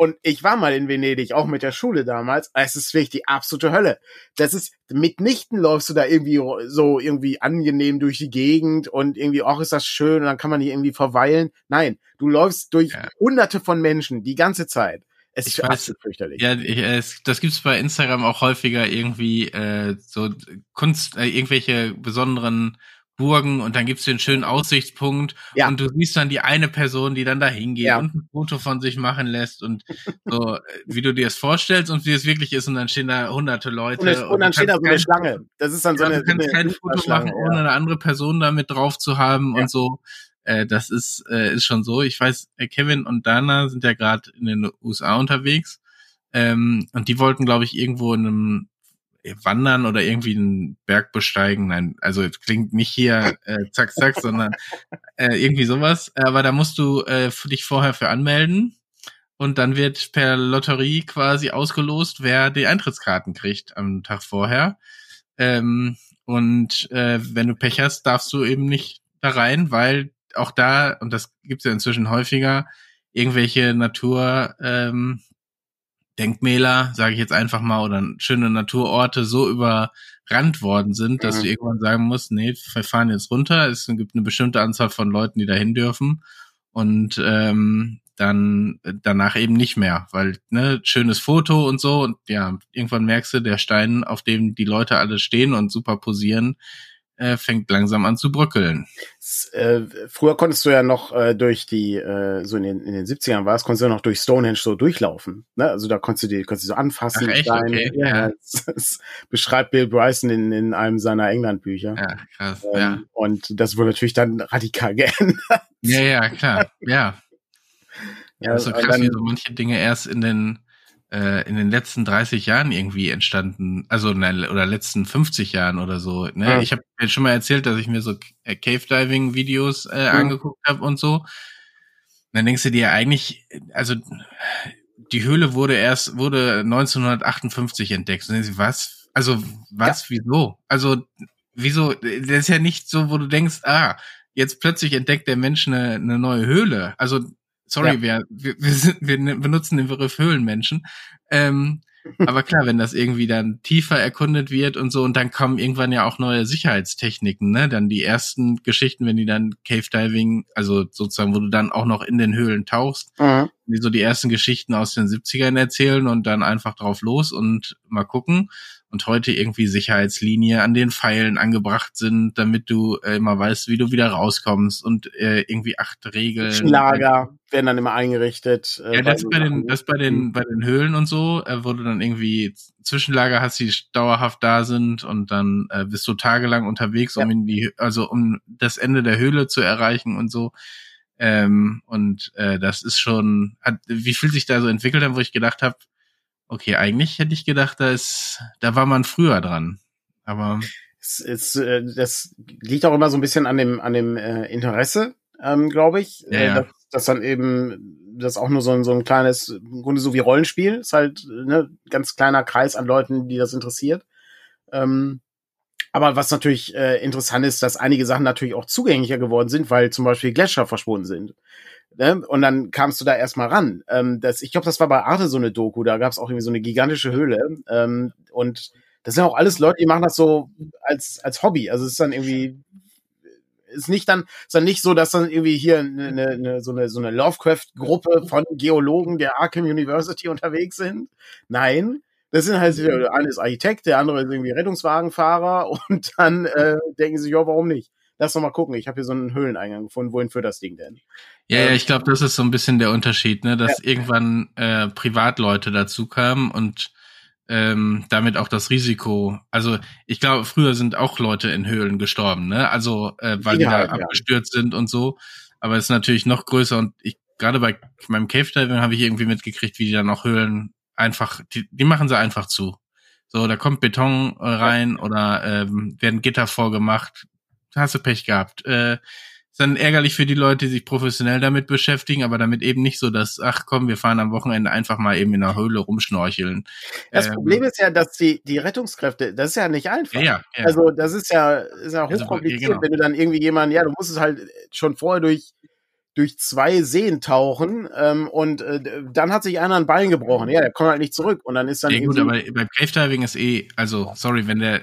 und ich war mal in Venedig, auch mit der Schule damals. Es ist wirklich die absolute Hölle. Das ist, mitnichten läufst du da irgendwie so irgendwie angenehm durch die Gegend und irgendwie, ach, ist das schön und dann kann man hier irgendwie verweilen. Nein, du läufst durch ja. hunderte von Menschen die ganze Zeit. Es ich ist weiß, absolut fürchterlich. Ja, ich, es, das gibt's bei Instagram auch häufiger irgendwie äh, so Kunst, äh, irgendwelche besonderen Burgen und dann gibt's den schönen Aussichtspunkt ja. und du siehst dann die eine Person, die dann da hingeht ja. und ein Foto von sich machen lässt und so, äh, wie du dir es vorstellst und wie es wirklich ist und dann stehen da hunderte Leute. Und, es, und, und dann steht da so eine Schlange. Das ist dann so eine. Du kannst so kein Foto machen, ohne ja. eine andere Person damit drauf zu haben und so. Äh, das ist, äh, ist schon so. Ich weiß, äh, Kevin und Dana sind ja gerade in den USA unterwegs. Ähm, und die wollten, glaube ich, irgendwo in einem wandern oder irgendwie einen Berg besteigen. Nein, also klingt nicht hier äh, zack, zack, [laughs] sondern äh, irgendwie sowas. Aber da musst du äh, dich vorher für anmelden. Und dann wird per Lotterie quasi ausgelost, wer die Eintrittskarten kriegt am Tag vorher. Ähm, und äh, wenn du Pech hast, darfst du eben nicht da rein, weil auch da, und das gibt's ja inzwischen häufiger, irgendwelche Natur ähm, Denkmäler, sage ich jetzt einfach mal, oder schöne Naturorte so überrannt worden sind, dass mhm. du irgendwann sagen musst, nee, wir fahren jetzt runter. Es gibt eine bestimmte Anzahl von Leuten, die dahin dürfen. Und ähm, dann danach eben nicht mehr, weil ne schönes Foto und so und ja irgendwann merkst du der Stein, auf dem die Leute alle stehen und super posieren, äh, fängt langsam an zu bröckeln. Äh, früher konntest du ja noch äh, durch die, äh, so in den, in den 70ern war es, konntest du ja noch durch Stonehenge so durchlaufen. Ne? Also da konntest du die, konntest du so anfassen. Ach, echt? Dein, okay. ja, ja. Das, [laughs] das beschreibt Bill Bryson in, in einem seiner England-Bücher. Ja, krass. Ähm, ja. Und das wurde natürlich dann radikal [laughs] geändert. Ja, ja, klar. Ja. Ja, so krass, dann, wie so manche Dinge erst in den äh, in den letzten 30 Jahren irgendwie entstanden, also nein, oder letzten 50 Jahren oder so. Ne? Ja. Ich habe schon mal erzählt, dass ich mir so äh, Cave Diving Videos äh, ja. angeguckt habe und so. Und dann denkst du dir eigentlich, also die Höhle wurde erst wurde 1958 entdeckt. Und denkst du, was? Also was? Ja. Wieso? Also wieso? Das ist ja nicht so, wo du denkst, ah, jetzt plötzlich entdeckt der Mensch eine, eine neue Höhle. Also Sorry, ja. wir, wir, wir, sind, wir benutzen den Begriff Höhlenmenschen. Ähm, aber klar, wenn das irgendwie dann tiefer erkundet wird und so, und dann kommen irgendwann ja auch neue Sicherheitstechniken, ne? Dann die ersten Geschichten, wenn die dann Cave Diving, also sozusagen, wo du dann auch noch in den Höhlen tauchst, mhm. die so die ersten Geschichten aus den 70ern erzählen und dann einfach drauf los und mal gucken und heute irgendwie Sicherheitslinie an den Pfeilen angebracht sind, damit du äh, immer weißt, wie du wieder rauskommst und äh, irgendwie acht Regeln. Lager werden dann immer eingerichtet. Äh, ja, das bei den, das bei den, bei den Höhlen und so, äh, wo du dann irgendwie Zwischenlager hast, die dauerhaft da sind und dann äh, bist du tagelang unterwegs, um ja. in die, also um das Ende der Höhle zu erreichen und so. Ähm, und äh, das ist schon, hat, wie viel sich da so entwickelt hat, wo ich gedacht habe, Okay, eigentlich hätte ich gedacht, da ist, da war man früher dran. Aber es, es, äh, das liegt auch immer so ein bisschen an dem an dem äh, Interesse, ähm, glaube ich, ja, ja. Dass, dass dann eben das auch nur so ein so ein kleines, im Grunde so wie Rollenspiel, ist halt ne, ganz kleiner Kreis an Leuten, die das interessiert. Ähm, aber was natürlich äh, interessant ist, dass einige Sachen natürlich auch zugänglicher geworden sind, weil zum Beispiel Gletscher verschwunden sind. Ne? Und dann kamst du da erstmal ran. Ähm, das, ich glaube, das war bei Arte so eine Doku, da gab es auch irgendwie so eine gigantische Höhle. Ähm, und das sind auch alles Leute, die machen das so als, als Hobby. Also es ist dann irgendwie, ist nicht dann, ist dann nicht so, dass dann irgendwie hier eine, eine, so eine, so eine Lovecraft-Gruppe von Geologen der Arkham University unterwegs sind. Nein, das sind halt, der eine ist Architekt, der andere ist irgendwie Rettungswagenfahrer [laughs] und dann äh, denken sie, ja, warum nicht? Lass doch mal gucken, ich habe hier so einen Höhleneingang gefunden, wohin führt das Ding denn? Ja, ähm, ja ich glaube, das ist so ein bisschen der Unterschied, ne, dass ja. irgendwann äh, Privatleute dazu kamen und ähm, damit auch das Risiko. Also ich glaube, früher sind auch Leute in Höhlen gestorben, ne? Also äh, weil die da ja. abgestürzt sind und so. Aber es ist natürlich noch größer und ich gerade bei meinem Cave Diving habe ich irgendwie mitgekriegt, wie die dann auch Höhlen einfach, die, die machen sie einfach zu. So, da kommt Beton äh, rein oder ähm, werden Gitter vorgemacht, hast du Pech gehabt. Äh, ist dann ärgerlich für die Leute, die sich professionell damit beschäftigen, aber damit eben nicht so, dass, ach komm, wir fahren am Wochenende einfach mal eben in der Höhle rumschnorcheln. Das ähm, Problem ist ja, dass die, die Rettungskräfte, das ist ja nicht einfach. Ja, ja. Also das ist ja, ist ja also, hochkompliziert, also, genau. wenn du dann irgendwie jemanden, ja, du musst es halt schon vorher durch durch zwei Seen tauchen ähm, und äh, dann hat sich einer ein Bein gebrochen. Ja, der kommt halt nicht zurück und dann ist dann. Ja gut, aber beim Cave Diving ist eh, also sorry, wenn der,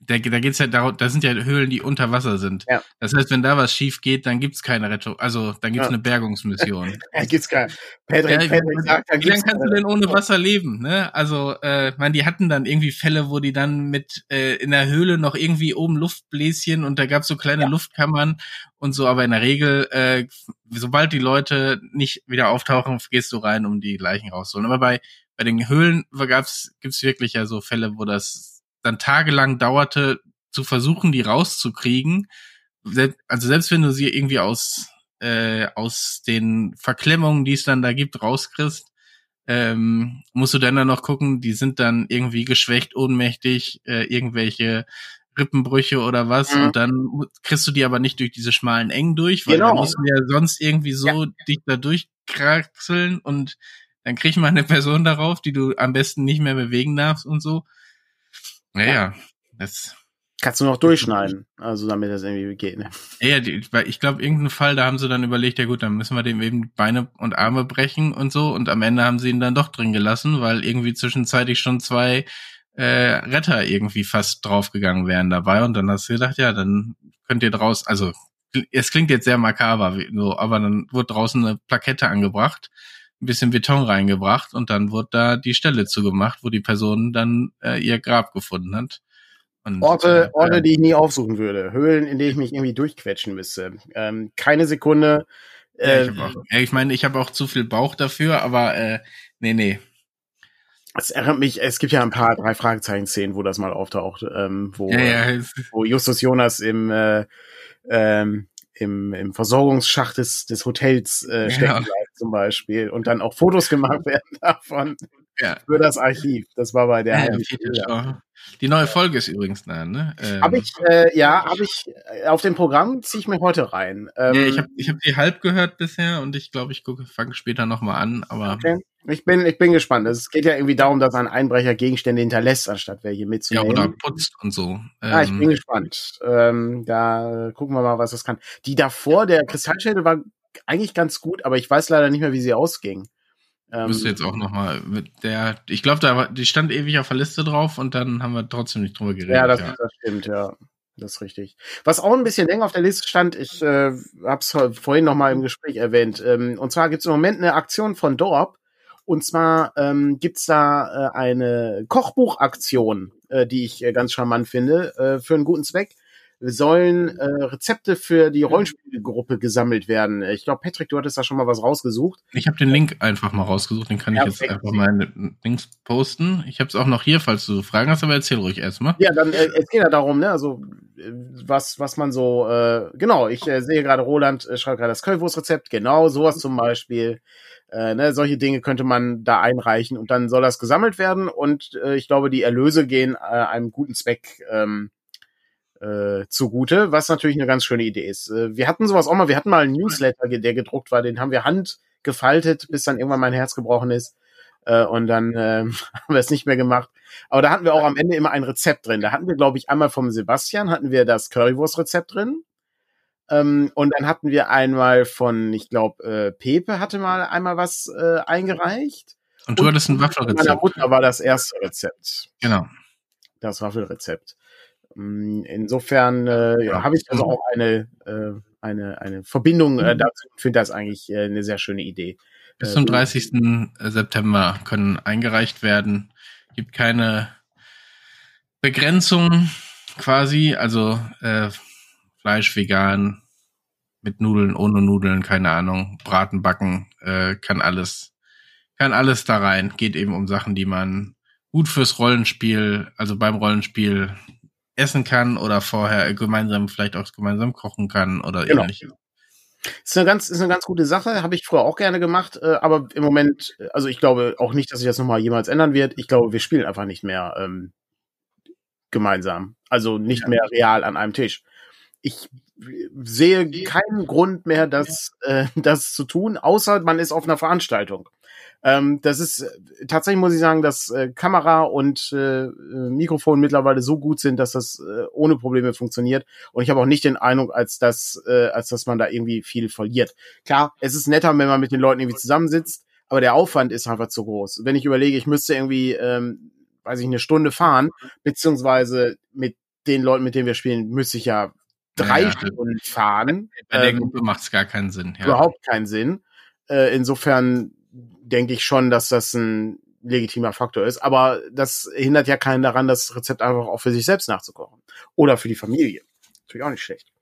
der da geht's ja darum, da sind ja Höhlen, die unter Wasser sind. Ja. Das heißt, wenn da was schief geht, dann gibt's keine Rettung, also dann gibt's ja. eine Bergungsmission. [laughs] ja, gibt's keine. Patrick, ja, Patrick sagt, dann wie lange kannst du denn ohne Wasser leben? Ne? Also, äh, man, die hatten dann irgendwie Fälle, wo die dann mit äh, in der Höhle noch irgendwie oben Luftbläschen und da gab's so kleine. Luftkammern und so, aber in der Regel, äh, sobald die Leute nicht wieder auftauchen, gehst du rein, um die Leichen rauszuholen. Aber bei, bei den Höhlen gab's, gibt's wirklich ja so Fälle, wo das dann tagelang dauerte, zu versuchen, die rauszukriegen. Also selbst wenn du sie irgendwie aus, äh, aus den Verklemmungen, die es dann da gibt, rauskriegst, ähm, musst du dann, dann noch gucken, die sind dann irgendwie geschwächt, ohnmächtig, äh, irgendwelche Rippenbrüche oder was mhm. und dann kriegst du die aber nicht durch diese schmalen Engen durch, weil genau. dann musst du ja sonst irgendwie so ja. dich da durchkraxeln und dann kriegt man eine Person darauf, die du am besten nicht mehr bewegen darfst und so. Naja, ja. das Kannst du noch durchschneiden, also damit das irgendwie geht. Ne? Ja, die, ich glaube, irgendeinen Fall, da haben sie dann überlegt, ja gut, dann müssen wir dem eben Beine und Arme brechen und so. Und am Ende haben sie ihn dann doch drin gelassen, weil irgendwie zwischenzeitlich schon zwei äh, Retter irgendwie fast draufgegangen wären dabei. Und dann hast du gedacht, ja, dann könnt ihr draus, also es klingt jetzt sehr makaber, so, aber dann wurde draußen eine Plakette angebracht, ein bisschen Beton reingebracht und dann wurde da die Stelle zugemacht, wo die Person dann äh, ihr Grab gefunden hat. Und, Orte, äh, Orte, die ich nie aufsuchen würde. Höhlen, in denen ich mich irgendwie durchquetschen müsste. Ähm, keine Sekunde. Äh, ja, ich, auch, ja, ich meine, ich habe auch zu viel Bauch dafür, aber äh, nee, nee. Es erinnert mich, es gibt ja ein paar drei Fragezeichen-Szenen, wo das mal auftaucht, ähm, wo, ja, ja. wo Justus Jonas im, äh, ähm, im, im Versorgungsschacht des, des Hotels äh, stecken ja. bleibt zum Beispiel und dann auch Fotos gemacht [laughs] werden davon ja. für das Archiv. Das war bei der ja, Die neue Folge ist übrigens da, ne? Ähm, habe ich, äh, ja, habe ich äh, auf dem Programm ziehe ich mir heute rein. Ähm, ja, ich habe ich hab die halb gehört bisher und ich glaube, ich gucke, fange später nochmal an, aber. Okay. Ich bin, ich bin gespannt. Es geht ja irgendwie darum, dass ein Einbrecher Gegenstände hinterlässt, anstatt welche mitzunehmen. Ja, oder putzt und so. Ähm, ah, ich bin gespannt. Ähm, da gucken wir mal, was das kann. Die davor, der Kristallschädel war eigentlich ganz gut, aber ich weiß leider nicht mehr, wie sie ausging. Ähm, Müsste jetzt auch nochmal mit der, ich glaube, da war, die stand ewig auf der Liste drauf und dann haben wir trotzdem nicht drüber geredet. Ja, das, ja. das stimmt, ja. Das ist richtig. Was auch ein bisschen länger auf der Liste stand, ich äh, habe es vorhin nochmal im Gespräch erwähnt. Ähm, und zwar gibt es im Moment eine Aktion von Dorp. Und zwar ähm, gibt da äh, eine Kochbuchaktion, äh, die ich äh, ganz charmant finde, äh, für einen guten Zweck sollen äh, Rezepte für die Rollenspielgruppe gesammelt werden. Ich glaube, Patrick, du hattest da schon mal was rausgesucht. Ich habe den Link einfach mal rausgesucht, den kann ja, ich jetzt einfach mal in Links posten. Ich habe es auch noch hier, falls du Fragen hast, aber erzähl ruhig erstmal. Ja, dann äh, es geht ja darum, ne, also was was man so äh, genau. Ich äh, sehe gerade Roland äh, schreibt gerade das Currywurst-Rezept, genau sowas zum Beispiel. Äh, ne, solche Dinge könnte man da einreichen und dann soll das gesammelt werden und äh, ich glaube, die Erlöse gehen äh, einem guten Zweck ähm, äh, zugute, was natürlich eine ganz schöne Idee ist. Äh, wir hatten sowas auch mal, wir hatten mal einen Newsletter, der gedruckt war, den haben wir handgefaltet, bis dann irgendwann mein Herz gebrochen ist. Äh, und dann äh, [laughs] haben wir es nicht mehr gemacht. Aber da hatten wir auch am Ende immer ein Rezept drin. Da hatten wir, glaube ich, einmal vom Sebastian hatten wir das Currywurst-Rezept drin. Ähm, und dann hatten wir einmal von, ich glaube, äh, Pepe hatte mal einmal was äh, eingereicht. Und du und hattest ein Waffelrezept. Meiner Mutter war das erste Rezept. Genau. Das Waffelrezept. Mm, insofern äh, ja, habe ich also auch eine, äh, eine, eine Verbindung äh, mhm. dazu und finde das eigentlich äh, eine sehr schöne Idee. Bis zum 30. Äh, September können eingereicht werden. Gibt keine Begrenzung quasi, also äh, Fleisch vegan, mit Nudeln, ohne Nudeln, keine Ahnung, Braten, Backen, äh, kann alles, kann alles da rein. Geht eben um Sachen, die man gut fürs Rollenspiel, also beim Rollenspiel essen kann oder vorher gemeinsam vielleicht auch gemeinsam kochen kann oder genau. ähnliches. Ist eine ganz, ist eine ganz gute Sache, habe ich früher auch gerne gemacht, äh, aber im Moment, also ich glaube auch nicht, dass sich das nochmal jemals ändern wird. Ich glaube, wir spielen einfach nicht mehr ähm, gemeinsam, also nicht ja. mehr real an einem Tisch. Ich sehe keinen Grund mehr, das, äh, das zu tun, außer man ist auf einer Veranstaltung. Ähm, das ist äh, tatsächlich muss ich sagen, dass äh, Kamera und äh, äh, Mikrofon mittlerweile so gut sind, dass das äh, ohne Probleme funktioniert. Und ich habe auch nicht den Eindruck, als dass, äh, als dass man da irgendwie viel verliert. Klar, es ist netter, wenn man mit den Leuten irgendwie zusammensitzt, aber der Aufwand ist einfach zu groß. Wenn ich überlege, ich müsste irgendwie, ähm, weiß ich, eine Stunde fahren, beziehungsweise mit den Leuten, mit denen wir spielen, müsste ich ja drei ja, Stunden fahren. Bei der ähm, Gruppe macht es gar keinen Sinn. Ja. Überhaupt keinen Sinn. Äh, insofern denke ich schon, dass das ein legitimer Faktor ist. Aber das hindert ja keinen daran, das Rezept einfach auch für sich selbst nachzukochen. Oder für die Familie. Natürlich auch nicht schlecht.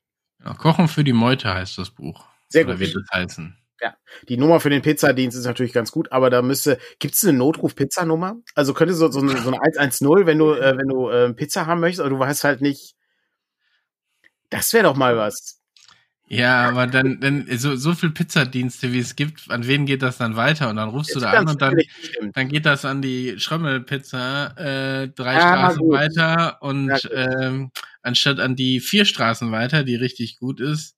Ja, Kochen für die Meute heißt das Buch. Sehr Oder gut. wird es heißen. Ja, die Nummer für den Pizzadienst ist natürlich ganz gut, aber da müsste, gibt es eine Notruf-Pizza-Nummer? Also könnte so, so, eine, so eine 110, wenn du, äh, wenn du äh, Pizza haben möchtest, aber du weißt halt nicht, das wäre doch mal was. Ja, aber dann, dann so, so viel Pizzadienste, wie es gibt, an wen geht das dann weiter? Und dann rufst Jetzt du da an und dann, dann geht das an die Schrömmelpizza äh, drei ja, Straßen gut. weiter und ja, ähm, anstatt an die vier Straßen weiter, die richtig gut ist.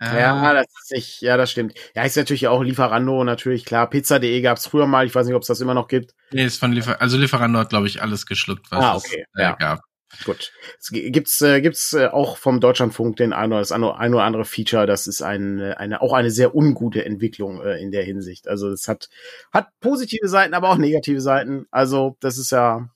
Äh, ja, das ist nicht, ja, das stimmt. Ja, ist natürlich auch Lieferando, natürlich, klar. Pizza.de gab es früher mal, ich weiß nicht, ob es das immer noch gibt. Nee, ist von Liefer also Lieferando hat, glaube ich, alles geschluckt, was ah, okay. es äh, ja. gab. Gut. Es gibt's äh, gibt's äh, auch vom Deutschlandfunk den ein oder das ein oder andere Feature. Das ist eine eine auch eine sehr ungute Entwicklung äh, in der Hinsicht. Also es hat hat positive Seiten, aber auch negative Seiten. Also das ist ja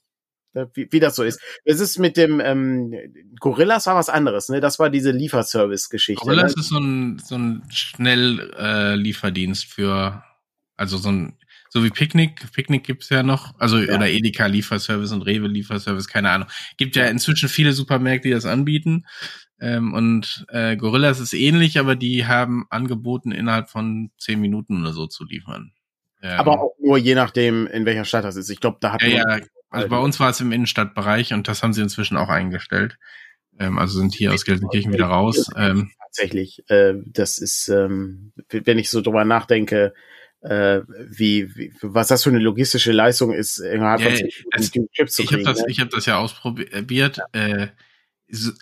äh, wie, wie das so ist. Es ist mit dem ähm, Gorillas war was anderes, ne? Das war diese Lieferservice-Geschichte. Gorillas ne? ist so ein so ein schnell äh, Lieferdienst für also so ein so wie Picknick. Picknick gibt's ja noch, also ja. oder Edeka Lieferservice und Rewe Lieferservice, keine Ahnung. Gibt ja inzwischen viele Supermärkte, die das anbieten. Ähm, und äh, Gorillas ist ähnlich, aber die haben angeboten, innerhalb von zehn Minuten oder so zu liefern. Ähm, aber auch nur je nachdem, in welcher Stadt das ist. Ich glaube, da hat ja, ja, also bei uns war es im Innenstadtbereich und das haben sie inzwischen auch eingestellt. Ähm, also sind hier aus Gelsenkirchen wieder raus. Ähm, Tatsächlich, äh, das ist, ähm, wenn ich so drüber nachdenke, äh, wie, wie, was das für eine logistische Leistung ist, innerhalb ja, von das, Chips zu ich kriegen. Hab das, ne? Ich habe das ja ausprobiert. Ja. Äh,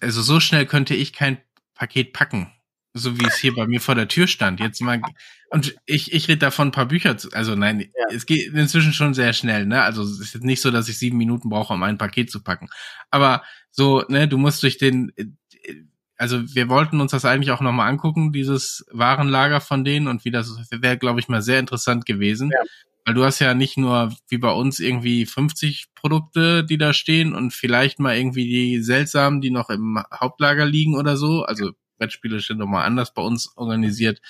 also so schnell könnte ich kein Paket packen, so wie es hier bei mir vor der Tür stand. Jetzt mal und ich ich rede davon ein paar Bücher. Zu, also nein, ja. es geht inzwischen schon sehr schnell. Ne, also es ist jetzt nicht so, dass ich sieben Minuten brauche, um ein Paket zu packen. Aber so ne, du musst durch den also wir wollten uns das eigentlich auch nochmal angucken, dieses Warenlager von denen und wie das wäre, glaube ich, mal sehr interessant gewesen. Ja. Weil du hast ja nicht nur wie bei uns irgendwie 50 Produkte, die da stehen und vielleicht mal irgendwie die seltsamen, die noch im Hauptlager liegen oder so. Also Brettspiele sind nochmal anders bei uns organisiert.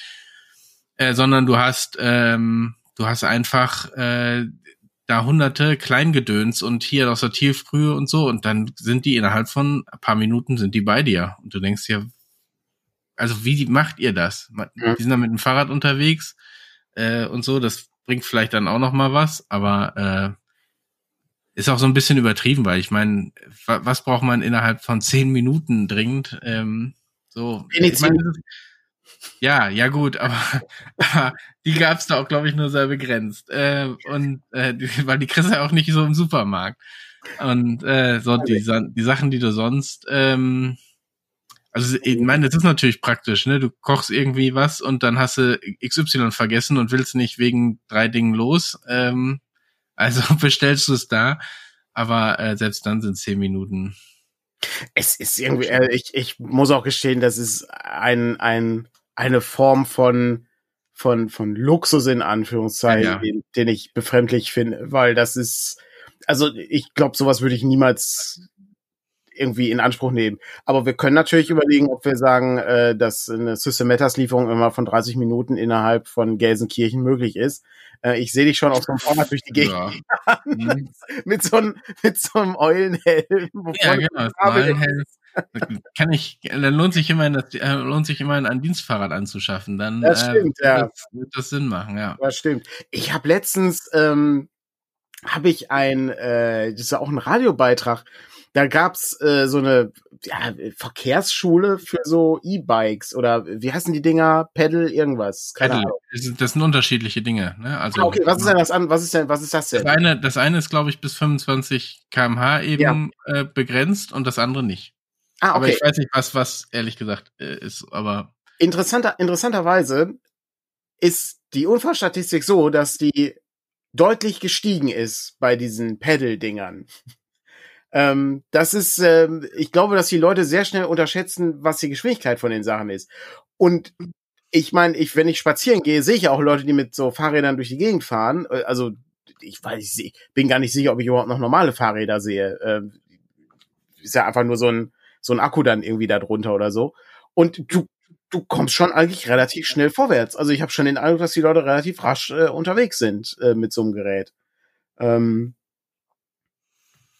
Äh, sondern du hast, ähm, du hast einfach äh, da hunderte Kleingedöns und hier aus der Tiefbrühe und so und dann sind die innerhalb von ein paar Minuten sind die bei dir und du denkst ja, also wie macht ihr das? Die sind dann mit dem Fahrrad unterwegs äh, und so, das bringt vielleicht dann auch noch mal was, aber äh, ist auch so ein bisschen übertrieben, weil ich meine, was braucht man innerhalb von zehn Minuten dringend? Ähm, so, ich mein, ja, ja gut, aber, [laughs] aber die gab's da auch, glaube ich, nur sehr begrenzt. Äh, und äh, die, weil die kriegst du ja auch nicht so im Supermarkt. Und äh, so die, die Sachen, die du sonst, ähm, also ich meine, das ist natürlich praktisch, ne? Du kochst irgendwie was und dann hast du XY vergessen und willst nicht wegen drei Dingen los. Ähm, also [laughs] bestellst du es da, aber äh, selbst dann sind zehn Minuten. Es ist irgendwie, äh, ich, ich muss auch gestehen, das ist ein, ein eine Form von von von Luxus in Anführungszeichen, ja, ja. Den, den ich befremdlich finde, weil das ist also ich glaube, sowas würde ich niemals irgendwie in Anspruch nehmen. Aber wir können natürlich überlegen, ob wir sagen, äh, dass eine Systematas-Lieferung immer von 30 Minuten innerhalb von Gelsenkirchen möglich ist. Äh, ich sehe dich schon auf so einem Fahrrad durch die Gegend ja. [laughs] mit, mit, so einem, mit so einem Eulenhelm. Ja, genau. Eulenhelm. [laughs] Kann ich, dann lohnt sich immer, das, äh, lohnt sich immer ein Dienstfahrrad anzuschaffen. Dann das äh, stimmt, äh, ja. Das, wird das Sinn machen, ja. Das stimmt. Ich habe letztens ähm, habe ich ein, äh, das ist ja auch ein Radiobeitrag da gab's äh, so eine ja, Verkehrsschule für so E-Bikes oder wie heißen die Dinger? Pedal irgendwas? Keine Pedal. Ahnung. Das sind unterschiedliche Dinge. Ne? Also ah, okay, was ist denn das an? Was ist denn? Was ist das denn? Das eine, das eine ist glaube ich bis 25 km/h eben ja. äh, begrenzt und das andere nicht. Ah, okay. Aber ich weiß nicht, was was ehrlich gesagt äh, ist. Aber interessanter interessanterweise ist die Unfallstatistik so, dass die deutlich gestiegen ist bei diesen Pedal-Dingern. [laughs] Ähm, das ist, ähm, ich glaube, dass die Leute sehr schnell unterschätzen, was die Geschwindigkeit von den Sachen ist. Und ich meine, ich, wenn ich spazieren gehe, sehe ich ja auch Leute, die mit so Fahrrädern durch die Gegend fahren. Äh, also ich weiß, ich bin gar nicht sicher, ob ich überhaupt noch normale Fahrräder sehe. Ähm, ist ja einfach nur so ein so ein Akku dann irgendwie da drunter oder so. Und du du kommst schon eigentlich relativ schnell vorwärts. Also ich habe schon den Eindruck, dass die Leute relativ rasch äh, unterwegs sind äh, mit so einem Gerät. Ähm,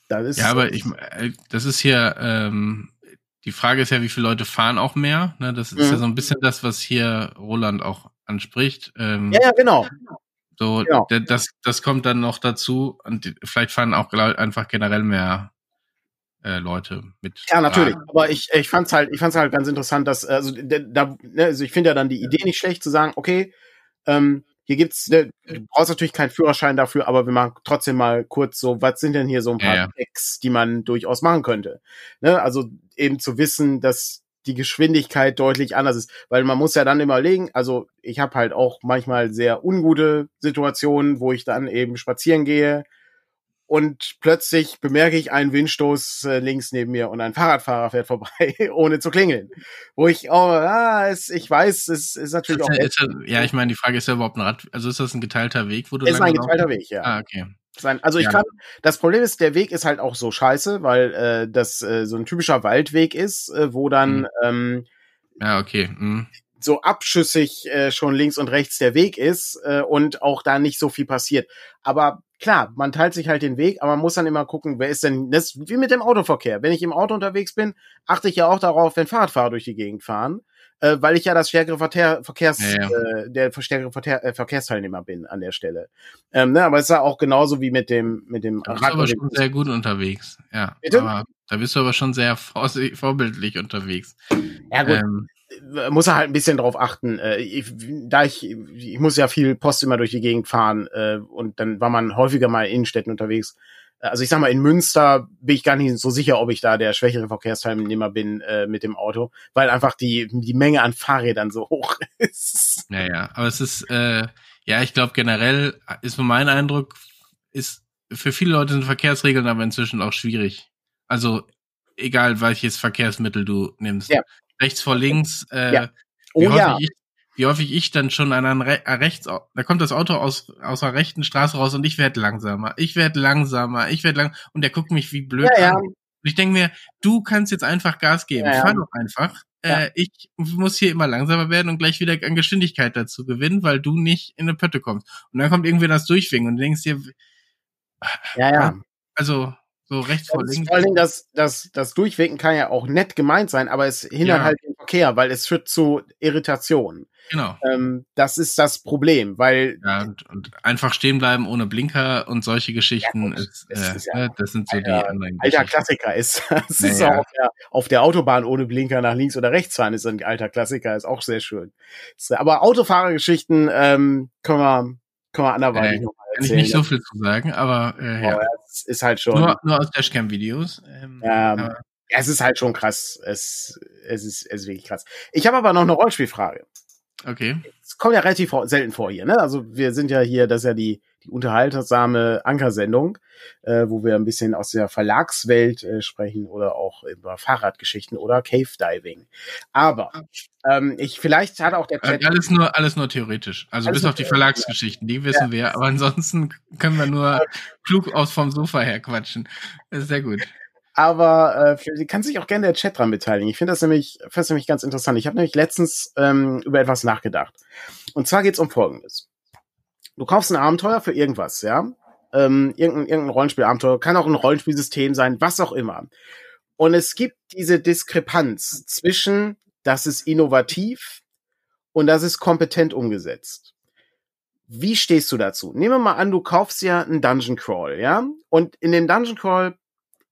das ist ja, aber ich, äh, das ist hier, ähm, die Frage ist ja, wie viele Leute fahren auch mehr? Ne? Das ist mhm. ja so ein bisschen das, was hier Roland auch anspricht. Ähm, ja, ja, genau. So, genau. das, das kommt dann noch dazu und vielleicht fahren auch einfach generell mehr äh, Leute mit. Ja, natürlich. Wagen. Aber ich, ich fand's halt, ich fand's halt ganz interessant, dass, also, da, ne, also ich finde ja dann die Idee nicht schlecht zu sagen, okay, ähm, hier gibt's, ne, du brauchst natürlich keinen Führerschein dafür, aber wir machen trotzdem mal kurz so, was sind denn hier so ein paar ja, ja. die man durchaus machen könnte? Ne? Also eben zu wissen, dass die Geschwindigkeit deutlich anders ist, weil man muss ja dann überlegen, also ich habe halt auch manchmal sehr ungute Situationen, wo ich dann eben spazieren gehe und plötzlich bemerke ich einen Windstoß äh, links neben mir und ein Fahrradfahrer fährt vorbei, [laughs] ohne zu klingeln. Wo ich, oh, ah, es, ich weiß, es ist natürlich ist auch. Ja, ist ja, ja, ich meine, die Frage ist ja überhaupt ein Rad, also ist das ein geteilter Weg, wo du Ist ein geteilter Weg, ja. Ah, okay. Also ich ja. kann, das Problem ist, der Weg ist halt auch so scheiße, weil äh, das äh, so ein typischer Waldweg ist, äh, wo dann mhm. ähm, ja okay mhm. So abschüssig äh, schon links und rechts der Weg ist äh, und auch da nicht so viel passiert. Aber klar, man teilt sich halt den Weg, aber man muss dann immer gucken, wer ist denn, das ist wie mit dem Autoverkehr. Wenn ich im Auto unterwegs bin, achte ich ja auch darauf, wenn Fahrradfahrer durch die Gegend fahren, äh, weil ich ja das stärkere Verkehr, Verkehrs, ja, ja. Äh, der stärkere Verkehr, äh, Verkehrsteilnehmer bin an der Stelle. Ähm, ne, aber es ist ja auch genauso wie mit dem, mit dem da bist Rad. aber schon sehr gut unterwegs, ja. Bitte? Aber da bist du aber schon sehr vorbildlich unterwegs. Ja gut. Ähm, muss er halt ein bisschen drauf achten. Äh, ich, da ich, ich muss ja viel Post immer durch die Gegend fahren äh, und dann war man häufiger mal in Innenstädten unterwegs. Also ich sag mal, in Münster bin ich gar nicht so sicher, ob ich da der schwächere Verkehrsteilnehmer bin äh, mit dem Auto, weil einfach die, die Menge an Fahrrädern so hoch [laughs] ist. Naja, aber es ist, äh, ja, ich glaube generell ist mein Eindruck, ist für viele Leute sind Verkehrsregeln aber inzwischen auch schwierig. Also egal welches Verkehrsmittel du nimmst. Ja rechts vor links. Äh, ja. Oh wie ja. Ich, wie häufig ich dann schon an einem Re rechts, da kommt das Auto aus, aus der rechten Straße raus und ich werde langsamer, ich werde langsamer, ich werde lang und der guckt mich wie blöd ja, an. Und ich denke mir, du kannst jetzt einfach Gas geben, ja, fahr doch einfach. Äh, ich muss hier immer langsamer werden und gleich wieder an Geschwindigkeit dazu gewinnen, weil du nicht in eine Pötte kommst. Und dann kommt irgendwie das Durchwingen und du denkst dir, ja, ja. Also, so rechts vor links. Vor Dingen, das, das, das Durchwinken kann ja auch nett gemeint sein, aber es hindert ja. halt den Verkehr, weil es führt zu Irritationen. Genau. Ähm, das ist das Problem, weil. Ja, und, und, einfach stehen bleiben ohne Blinker und solche Geschichten, ja, ist, das, äh, ist ja, ne, das sind so die anderen Alter Klassiker ist. [laughs] Das naja. ist auch auf der, auf der, Autobahn ohne Blinker nach links oder rechts fahren, ist ein alter Klassiker, ist auch sehr schön. Aber Autofahrergeschichten ähm, können wir, können wir anderweitig äh, kann ich nicht so viel zu sagen, aber äh, ja. es ist halt schon. Nur, nur aus Dashcam-Videos. Ähm, ja, es ist halt schon krass. Es, es, ist, es ist wirklich krass. Ich habe aber noch eine Rollspielfrage. Okay. Es kommt ja relativ selten vor hier, ne? Also wir sind ja hier, das ist ja die, die unterhaltsame Ankersendung, äh, wo wir ein bisschen aus der Verlagswelt äh, sprechen oder auch über Fahrradgeschichten oder Cave Diving. Aber ähm, ich vielleicht hat auch der Chat alles nur alles nur theoretisch. Also bis auf die Verlagsgeschichten, die wissen ja. wir. Aber ansonsten können wir nur klug aus vom Sofa her quatschen. Das ist sehr gut. Aber äh, kann sich auch gerne der Chat dran beteiligen. Ich finde das nämlich, finde das nämlich ganz interessant. Ich habe nämlich letztens ähm, über etwas nachgedacht. Und zwar geht es um Folgendes. Du kaufst ein Abenteuer für irgendwas, ja? Ähm, irgendein, irgendein Rollenspielabenteuer, kann auch ein Rollenspielsystem sein, was auch immer. Und es gibt diese Diskrepanz zwischen, das ist innovativ und das ist kompetent umgesetzt. Wie stehst du dazu? Nehmen wir mal an, du kaufst ja einen Dungeon Crawl, ja? Und in dem Dungeon Crawl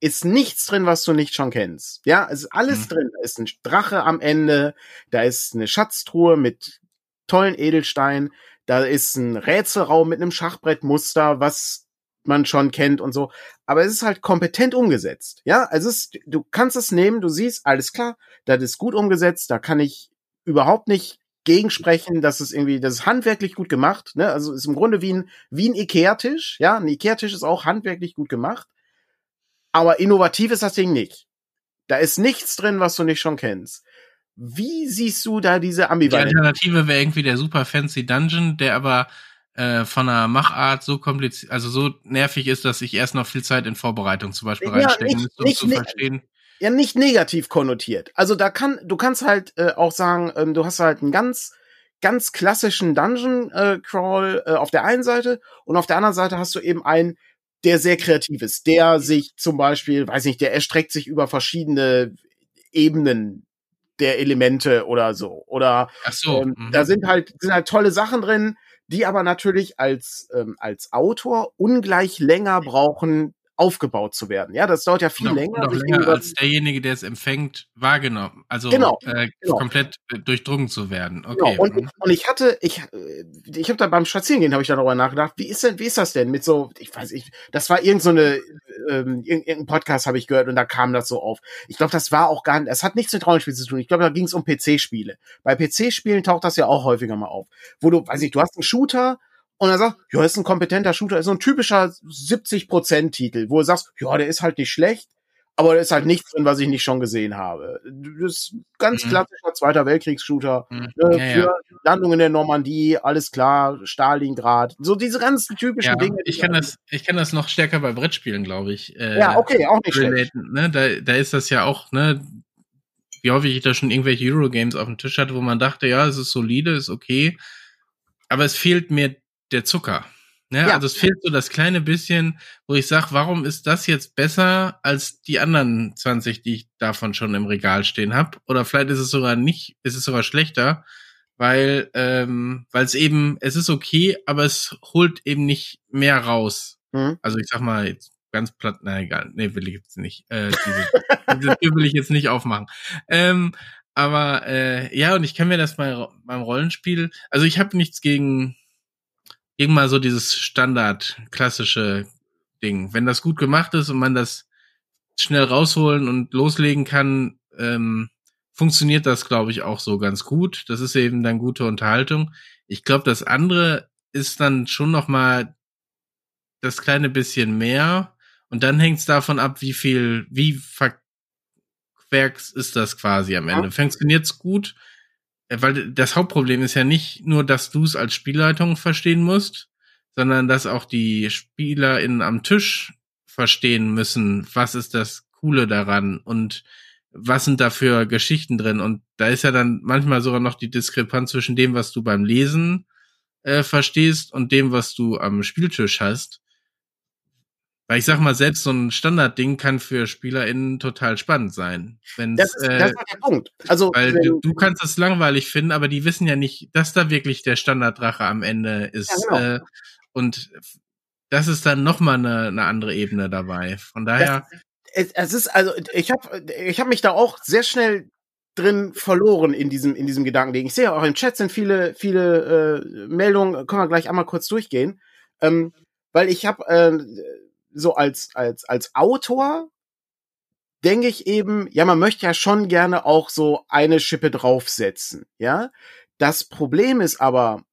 ist nichts drin, was du nicht schon kennst. Ja, es ist alles mhm. drin. Da ist ein Drache am Ende, da ist eine Schatztruhe mit tollen Edelsteinen, da ist ein Rätselraum mit einem Schachbrettmuster, was man schon kennt und so. Aber es ist halt kompetent umgesetzt. Ja, also es ist, du kannst es nehmen, du siehst, alles klar, das ist gut umgesetzt, da kann ich überhaupt nicht gegensprechen, dass es irgendwie, das ist handwerklich gut gemacht, ne? Also ist im Grunde wie ein, wie ein Ikea-Tisch, ja? Ein Ikea-Tisch ist auch handwerklich gut gemacht. Aber innovativ ist das Ding nicht. Da ist nichts drin, was du nicht schon kennst. Wie siehst du da diese Ambivalenz? Die Alternative wäre irgendwie der super fancy Dungeon, der aber äh, von der Machart so kompliziert, also so nervig ist, dass ich erst noch viel Zeit in Vorbereitung zum Beispiel ja, reinstecken müsste, um nicht, zu nicht, verstehen. Ja, nicht negativ konnotiert. Also da kann, du kannst halt äh, auch sagen, ähm, du hast halt einen ganz, ganz klassischen Dungeon äh, Crawl äh, auf der einen Seite und auf der anderen Seite hast du eben einen, der sehr kreativ ist, der sich zum Beispiel, weiß nicht, der erstreckt sich über verschiedene Ebenen der Elemente oder so. Oder Ach so, ähm, mhm. da sind halt, sind halt tolle Sachen drin, die aber natürlich als, ähm, als Autor ungleich länger brauchen, aufgebaut zu werden. Ja, das dauert ja viel noch, länger. Noch länger als derjenige, der es empfängt, wahrgenommen. Also genau, äh, genau. komplett äh, durchdrungen zu werden. Genau, okay. Genau. Und, mhm. und ich hatte, ich, äh, ich habe da beim Spazierengehen habe ich darüber nachgedacht. Wie ist denn, wie ist das denn mit so? Ich weiß, ich, das war irgend so eine, ähm, irgendein Podcast habe ich gehört und da kam das so auf. Ich glaube, das war auch gar nicht. Es hat nichts mit Rollenspielen zu tun. Ich glaube, da ging es um PC-Spiele. Bei PC-Spielen taucht das ja auch häufiger mal auf, wo du, weiß ich, du hast einen Shooter und er sagt, ja, ist ein kompetenter Shooter, ist so ein typischer 70%-Titel, wo du sagst, ja, der ist halt nicht schlecht, aber da ist halt nichts drin, was ich nicht schon gesehen habe. Das ist ganz mhm. klassischer Zweiter Weltkriegs-Shooter. Mhm. Ne, ja, für ja. Landung in der Normandie, alles klar, Stalingrad, so diese ganzen typischen ja, Dinge. Ich kann das, ich kann das noch stärker bei Brettspielen, glaube ich. Äh, ja, okay, auch nicht schlecht. Ne? Da, da ist das ja auch, ne, wie häufig ich da schon irgendwelche Eurogames auf dem Tisch hatte, wo man dachte, ja, es ist solide, ist okay, aber es fehlt mir der Zucker. Ne? Ja. Also es fehlt so das kleine bisschen, wo ich sage, warum ist das jetzt besser als die anderen 20, die ich davon schon im Regal stehen habe? Oder vielleicht ist es sogar nicht, ist es sogar schlechter, weil ähm, weil es eben, es ist okay, aber es holt eben nicht mehr raus. Mhm. Also ich sag mal jetzt ganz platt, na egal, nee, will ich jetzt nicht. Äh, diese, diese Tür will ich jetzt nicht aufmachen. Ähm, aber äh, ja, und ich kann mir das bei beim Rollenspiel, also ich habe nichts gegen irgendwann so dieses Standard klassische Ding. Wenn das gut gemacht ist und man das schnell rausholen und loslegen kann, ähm, funktioniert das, glaube ich, auch so ganz gut. Das ist eben dann gute Unterhaltung. Ich glaube, das andere ist dann schon noch mal das kleine bisschen mehr. Und dann hängt es davon ab, wie viel, wie verquerks ist das quasi am Ende. Ja. Funktioniert's gut? Äh, weil das Hauptproblem ist ja nicht nur, dass du es als Spielleitung verstehen musst, sondern dass auch die SpielerInnen am Tisch verstehen müssen, was ist das Coole daran und was sind da für Geschichten drin. Und da ist ja dann manchmal sogar noch die Diskrepanz zwischen dem, was du beim Lesen äh, verstehst und dem, was du am Spieltisch hast. Weil ich sag mal, selbst so ein Standardding kann für SpielerInnen total spannend sein. Wenn's, das, ist, äh, das ist der Punkt. Also, weil wenn, du, du, kannst es langweilig finden, aber die wissen ja nicht, dass da wirklich der Standarddrache am Ende ist. Ja, genau. äh, und das ist dann nochmal eine, eine andere Ebene dabei. Von daher. Das, es ist, also, ich habe ich hab mich da auch sehr schnell drin verloren in diesem, in diesem Gedankending. Ich sehe auch im Chat sind viele, viele äh, Meldungen, können wir gleich einmal kurz durchgehen. Ähm, weil ich habe äh, so als, als, als Autor denke ich eben, ja, man möchte ja schon gerne auch so eine Schippe draufsetzen, ja. Das Problem ist aber,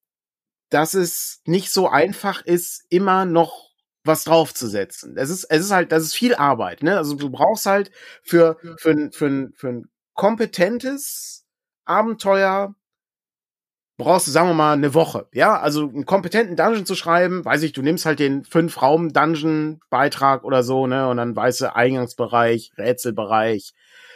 dass es nicht so einfach ist, immer noch was draufzusetzen. Es ist, es ist halt, das ist viel Arbeit, ne? Also du brauchst halt für, für, für, für ein kompetentes Abenteuer brauchst du, sagen wir mal, eine Woche. Ja, also einen kompetenten Dungeon zu schreiben, weiß ich, du nimmst halt den Fünf-Raum-Dungeon-Beitrag oder so, ne, und dann weißt du Eingangsbereich, Rätselbereich,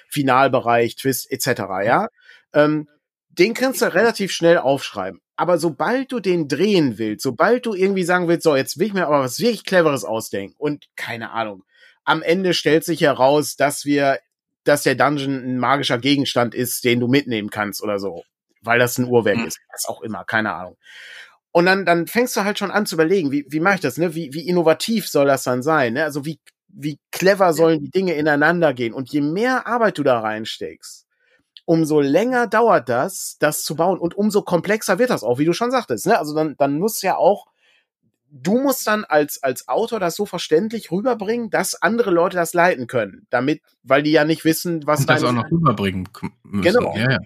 Finalbereich, Twist, etc., ja. Ähm, den kannst du relativ schnell aufschreiben. Aber sobald du den drehen willst, sobald du irgendwie sagen willst, so, jetzt will ich mir aber was wirklich Cleveres ausdenken und keine Ahnung. Am Ende stellt sich heraus, dass wir, dass der Dungeon ein magischer Gegenstand ist, den du mitnehmen kannst oder so weil das ein Uhrwerk mhm. ist, was auch immer, keine Ahnung. Und dann, dann fängst du halt schon an zu überlegen, wie, wie mache ich das, ne? Wie, wie innovativ soll das dann sein? Ne? Also wie, wie clever sollen die Dinge ineinander gehen? Und je mehr Arbeit du da reinsteckst, umso länger dauert das, das zu bauen und umso komplexer wird das auch, wie du schon sagtest. Ne? Also dann, dann muss ja auch, du musst dann als, als Autor das so verständlich rüberbringen, dass andere Leute das leiten können, damit, weil die ja nicht wissen, was und das auch noch rüberbringen müssen. Genau. Ja, ja.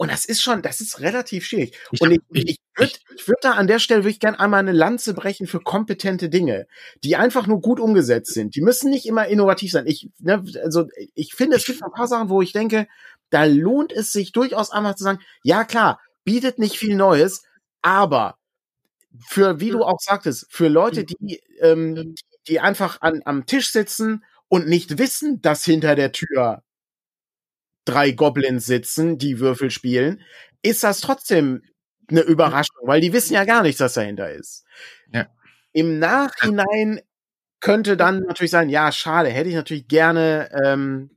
Und das ist schon, das ist relativ schwierig. Ich und ich, ich, ich würde ich würd da an der Stelle wirklich gerne einmal eine Lanze brechen für kompetente Dinge, die einfach nur gut umgesetzt sind. Die müssen nicht immer innovativ sein. Ich, ne, also ich finde, es gibt ein paar Sachen, wo ich denke, da lohnt es sich durchaus einmal zu sagen, ja klar, bietet nicht viel Neues, aber für, wie du auch sagtest, für Leute, die, ähm, die einfach an, am Tisch sitzen und nicht wissen, dass hinter der Tür drei Goblins sitzen, die Würfel spielen, ist das trotzdem eine Überraschung, weil die wissen ja gar nichts, was dahinter ist. Ja. Im Nachhinein könnte dann natürlich sein, ja, schade, hätte ich natürlich gerne, ähm,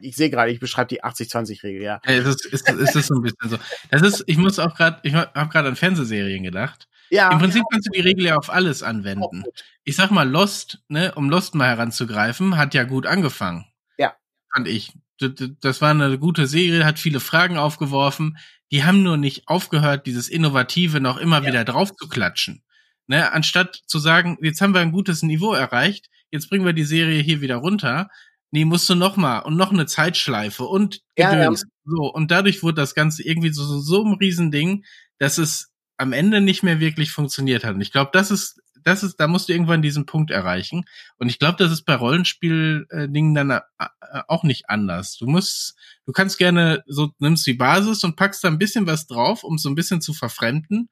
ich sehe gerade, ich beschreibe die 80-20-Regel, ja. ja es, ist, es, ist, es ist so ein bisschen so. Das ist, ich muss auch gerade, ich habe gerade an Fernsehserien gedacht. Ja. Im Prinzip kannst du die Regel ja auf alles anwenden. Ich sag mal, Lost, ne, um Lost mal heranzugreifen, hat ja gut angefangen. Ja. Fand ich das war eine gute Serie, hat viele Fragen aufgeworfen. Die haben nur nicht aufgehört, dieses Innovative noch immer ja. wieder drauf zu klatschen. Ne, anstatt zu sagen, jetzt haben wir ein gutes Niveau erreicht, jetzt bringen wir die Serie hier wieder runter. Nee, musst du noch mal und noch eine Zeitschleife und ja, ja. so und dadurch wurde das Ganze irgendwie so so, so ein Riesending, dass es am Ende nicht mehr wirklich funktioniert hat. Und ich glaube, das ist, das ist, da musst du irgendwann diesen Punkt erreichen. Und ich glaube, das ist bei Rollenspiel-Dingen dann äh, äh, auch nicht anders. Du musst, du kannst gerne so, nimmst die Basis und packst da ein bisschen was drauf, um so ein bisschen zu verfremden.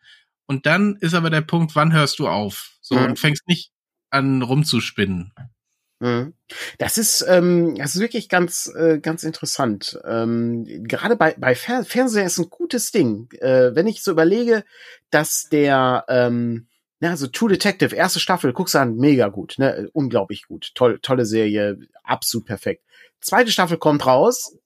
Und dann ist aber der Punkt, wann hörst du auf? So, mhm. und fängst nicht an rumzuspinnen. Mhm. Das ist, ähm, das ist wirklich ganz, äh, ganz interessant. Ähm, gerade bei, bei Fer Fernseher ist ein gutes Ding. Äh, wenn ich so überlege, dass der, ähm, ja, also True Detective, erste Staffel, guckst du an, mega gut, ne, unglaublich gut, toll, tolle Serie, absolut perfekt. Zweite Staffel kommt raus.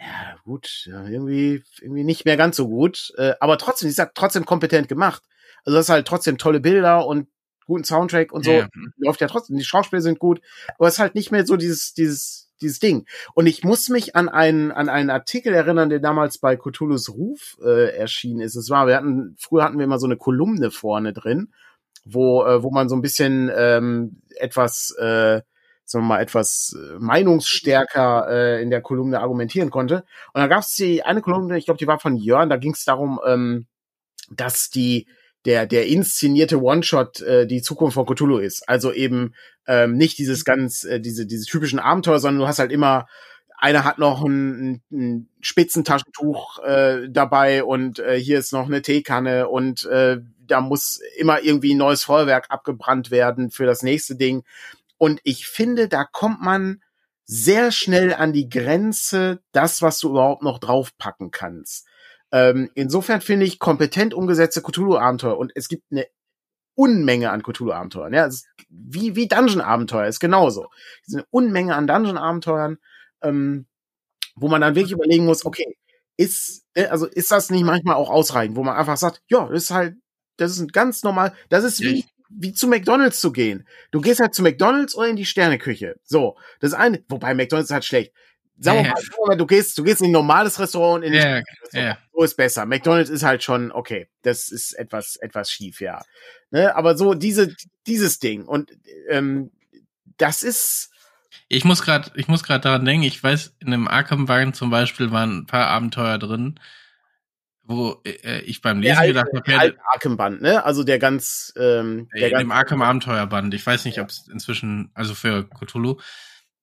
Ja, gut, irgendwie, irgendwie nicht mehr ganz so gut, äh, aber trotzdem, ich sag, trotzdem kompetent gemacht. Also das ist halt trotzdem tolle Bilder und guten Soundtrack und so. Ja. Läuft ja trotzdem, die Schauspieler sind gut, aber es ist halt nicht mehr so dieses, dieses, dieses Ding. Und ich muss mich an einen, an einen Artikel erinnern, der damals bei Cthulhu's Ruf äh, erschienen ist. Es war, wir hatten, früher hatten wir immer so eine Kolumne vorne drin, wo, äh, wo man so ein bisschen ähm, etwas, äh, sagen wir mal, etwas äh, meinungsstärker äh, in der Kolumne argumentieren konnte. Und da gab es die eine Kolumne, ich glaube, die war von Jörn, da ging es darum, ähm, dass die der, der inszenierte One-Shot äh, die Zukunft von Cthulhu ist. Also eben ähm, nicht dieses ganz, äh, diese, diese typischen Abenteuer, sondern du hast halt immer, einer hat noch ein, ein Spitzentaschentuch äh, dabei und äh, hier ist noch eine Teekanne und äh, da muss immer irgendwie ein neues Feuerwerk abgebrannt werden für das nächste Ding. Und ich finde, da kommt man sehr schnell an die Grenze, das, was du überhaupt noch draufpacken kannst. Ähm, insofern finde ich kompetent umgesetzte Cthulhu-Abenteuer und es gibt eine Unmenge an Cthulhu-Abenteuern. Ja, wie, wie Dungeon-Abenteuer ist genauso. Es ist eine Unmenge an Dungeon-Abenteuern, ähm, wo man dann wirklich überlegen muss, okay, ist, äh, also ist das nicht manchmal auch ausreichend, wo man einfach sagt, ja, das ist halt, das ist ein ganz normal, das ist wie, wie zu McDonalds zu gehen. Du gehst halt zu McDonalds oder in die Sterneküche. So, das eine, wobei McDonalds ist halt schlecht. Sagen wir mal, du gehst, du gehst in ein normales Restaurant, in ja, ja. so ist besser. McDonald's ist halt schon, okay, das ist etwas, etwas schief, ja. Ne? Aber so diese, dieses Ding und ähm, das ist. Ich muss gerade, ich muss gerade daran denken. Ich weiß, in einem Arkham-Wagen zum Beispiel waren ein paar Abenteuer drin, wo äh, ich beim Lesen alte, gedacht habe, der alte Arkham-Band, ne? Also der ganz, ähm, der in ganz, dem Arkham-Abenteuerband. Ich weiß nicht, ja. ob es inzwischen, also für Cthulhu,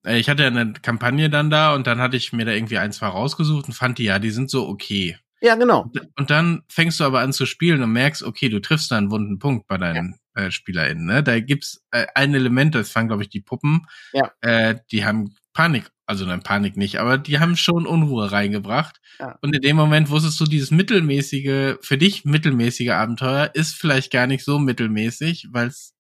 ich hatte ja eine Kampagne dann da und dann hatte ich mir da irgendwie ein, zwei rausgesucht und fand die ja, die sind so okay. Ja, genau. Und dann fängst du aber an zu spielen und merkst, okay, du triffst da einen wunden Punkt bei deinen ja. äh, SpielerInnen. Ne? Da gibt's äh, ein Element, das fangen, glaube ich, die Puppen. Ja. Äh, die haben Panik, also nein, Panik nicht, aber die haben schon Unruhe reingebracht. Ja. Und in dem Moment wusstest du, dieses mittelmäßige, für dich mittelmäßige Abenteuer ist vielleicht gar nicht so mittelmäßig, weil es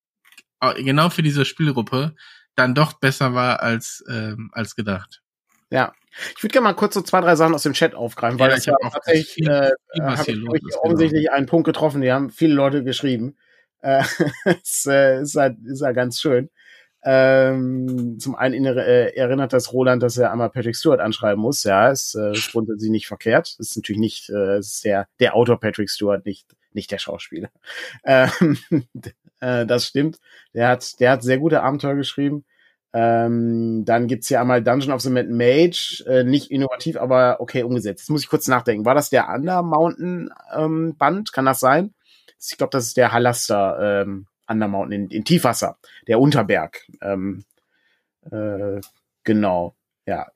genau für diese Spielgruppe dann doch besser war als, ähm, als gedacht. Ja. Ich würde gerne mal kurz so zwei, drei Sachen aus dem Chat aufgreifen, weil ja, das ja tatsächlich viel, äh, habe ich, ich offensichtlich genau. einen Punkt getroffen, die haben viele Leute geschrieben. Äh, [laughs] ist, äh, ist, halt, ist halt ganz schön. Ähm, zum einen äh, erinnert das Roland, dass er einmal Patrick Stewart anschreiben muss. Ja, ist, äh, ist grundsätzlich nicht verkehrt. Ist natürlich nicht, äh, ist der, der Autor Patrick Stewart, nicht, nicht der Schauspieler. [laughs] Ähm, [laughs] äh, das stimmt. Der hat, der hat sehr gute Abenteuer geschrieben. Ähm, dann gibt's hier einmal Dungeon of the Mad Mage, äh, nicht innovativ, aber okay umgesetzt. Jetzt muss ich kurz nachdenken. War das der Under Mountain ähm, Band? Kann das sein? Ich glaube, das ist der Halaster ähm, Under Mountain in, in Tiefwasser, der Unterberg. Ähm, äh, genau, ja,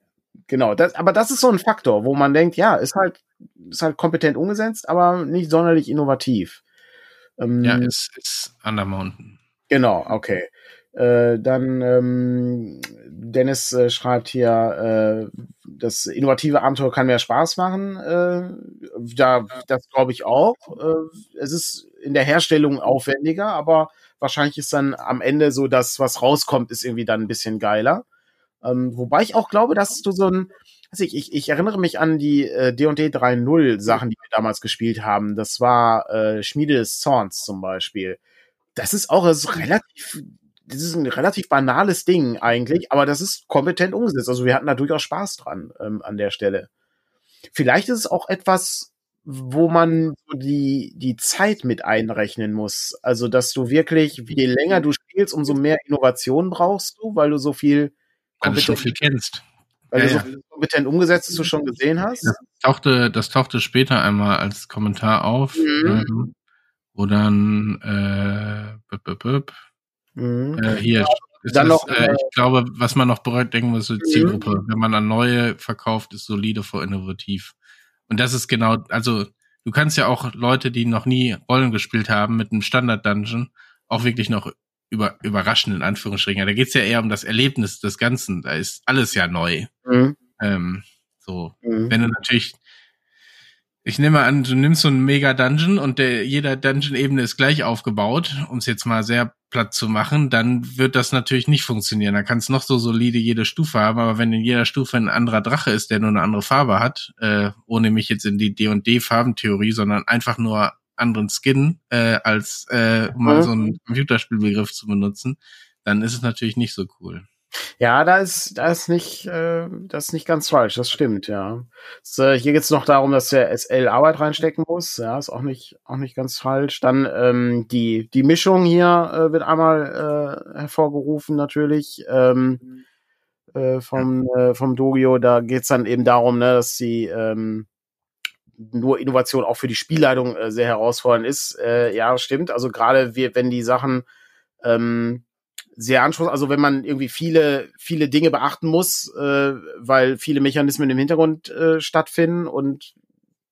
genau. Das, aber das ist so ein Faktor, wo man denkt, ja, ist halt, ist halt kompetent umgesetzt, aber nicht sonderlich innovativ. Ähm, ja, ist, ist Under Mountain. Genau, okay. Äh, dann ähm, Dennis äh, schreibt hier, äh, das innovative Abenteuer kann mehr Spaß machen. Äh, da, das glaube ich auch. Äh, es ist in der Herstellung aufwendiger, aber wahrscheinlich ist dann am Ende so, dass was rauskommt, ist irgendwie dann ein bisschen geiler. Ähm, wobei ich auch glaube, dass du so ein, ich, ich, ich erinnere mich an die äh, D&D 3.0 Sachen, die wir damals gespielt haben. Das war äh, Schmiede des Zorns zum Beispiel. Das ist auch das ist relativ das ist ein relativ banales Ding eigentlich, aber das ist kompetent umgesetzt. Also wir hatten da durchaus Spaß dran ähm, an der Stelle. Vielleicht ist es auch etwas, wo man die, die Zeit mit einrechnen muss. Also, dass du wirklich, je länger du spielst, umso mehr Innovation brauchst du, weil du so viel weil du so viel kennst. Weil ja, du so viel kompetent umgesetzt, du schon gesehen hast. Ja. tauchte, das tauchte später einmal als Kommentar auf, mhm. ähm, wo dann äh, mhm. äh, hier ja, ist dann das, noch, äh, ich glaube, was man noch denken muss, die mhm. Zielgruppe. Wenn man an neue verkauft, ist solide vor innovativ. Und das ist genau, also du kannst ja auch Leute, die noch nie Rollen gespielt haben, mit einem Standard-Dungeon auch wirklich noch über, überraschen, in Anführungsstrichen. Da geht's ja eher um das Erlebnis des Ganzen. Da ist alles ja neu. Mhm. Ähm, so, mhm. wenn du natürlich, ich nehme an, du nimmst so einen Mega-Dungeon und der, jeder Dungeon-Ebene ist gleich aufgebaut, um es jetzt mal sehr platt zu machen, dann wird das natürlich nicht funktionieren. Da kann es noch so solide jede Stufe haben, aber wenn in jeder Stufe ein anderer Drache ist, der nur eine andere Farbe hat, äh, ohne mich jetzt in die D&D-Farbentheorie, sondern einfach nur anderen Skin, äh, als äh, um mal so einen Computerspielbegriff zu benutzen, dann ist es natürlich nicht so cool. Ja, da ist, da ist nicht, äh, das ist nicht ganz falsch, das stimmt, ja. So, hier geht's noch darum, dass der SL Arbeit reinstecken muss, ja, ist auch nicht, auch nicht ganz falsch. Dann ähm, die, die Mischung hier äh, wird einmal äh, hervorgerufen, natürlich. Ähm, äh, vom, äh, vom Dogio, da geht's dann eben darum, ne, dass die ähm, nur Innovation auch für die Spielleitung äh, sehr herausfordernd ist. Äh, ja, stimmt. Also gerade wenn die Sachen ähm, sehr anspruchsvoll, also wenn man irgendwie viele, viele Dinge beachten muss, äh, weil viele Mechanismen im Hintergrund äh, stattfinden und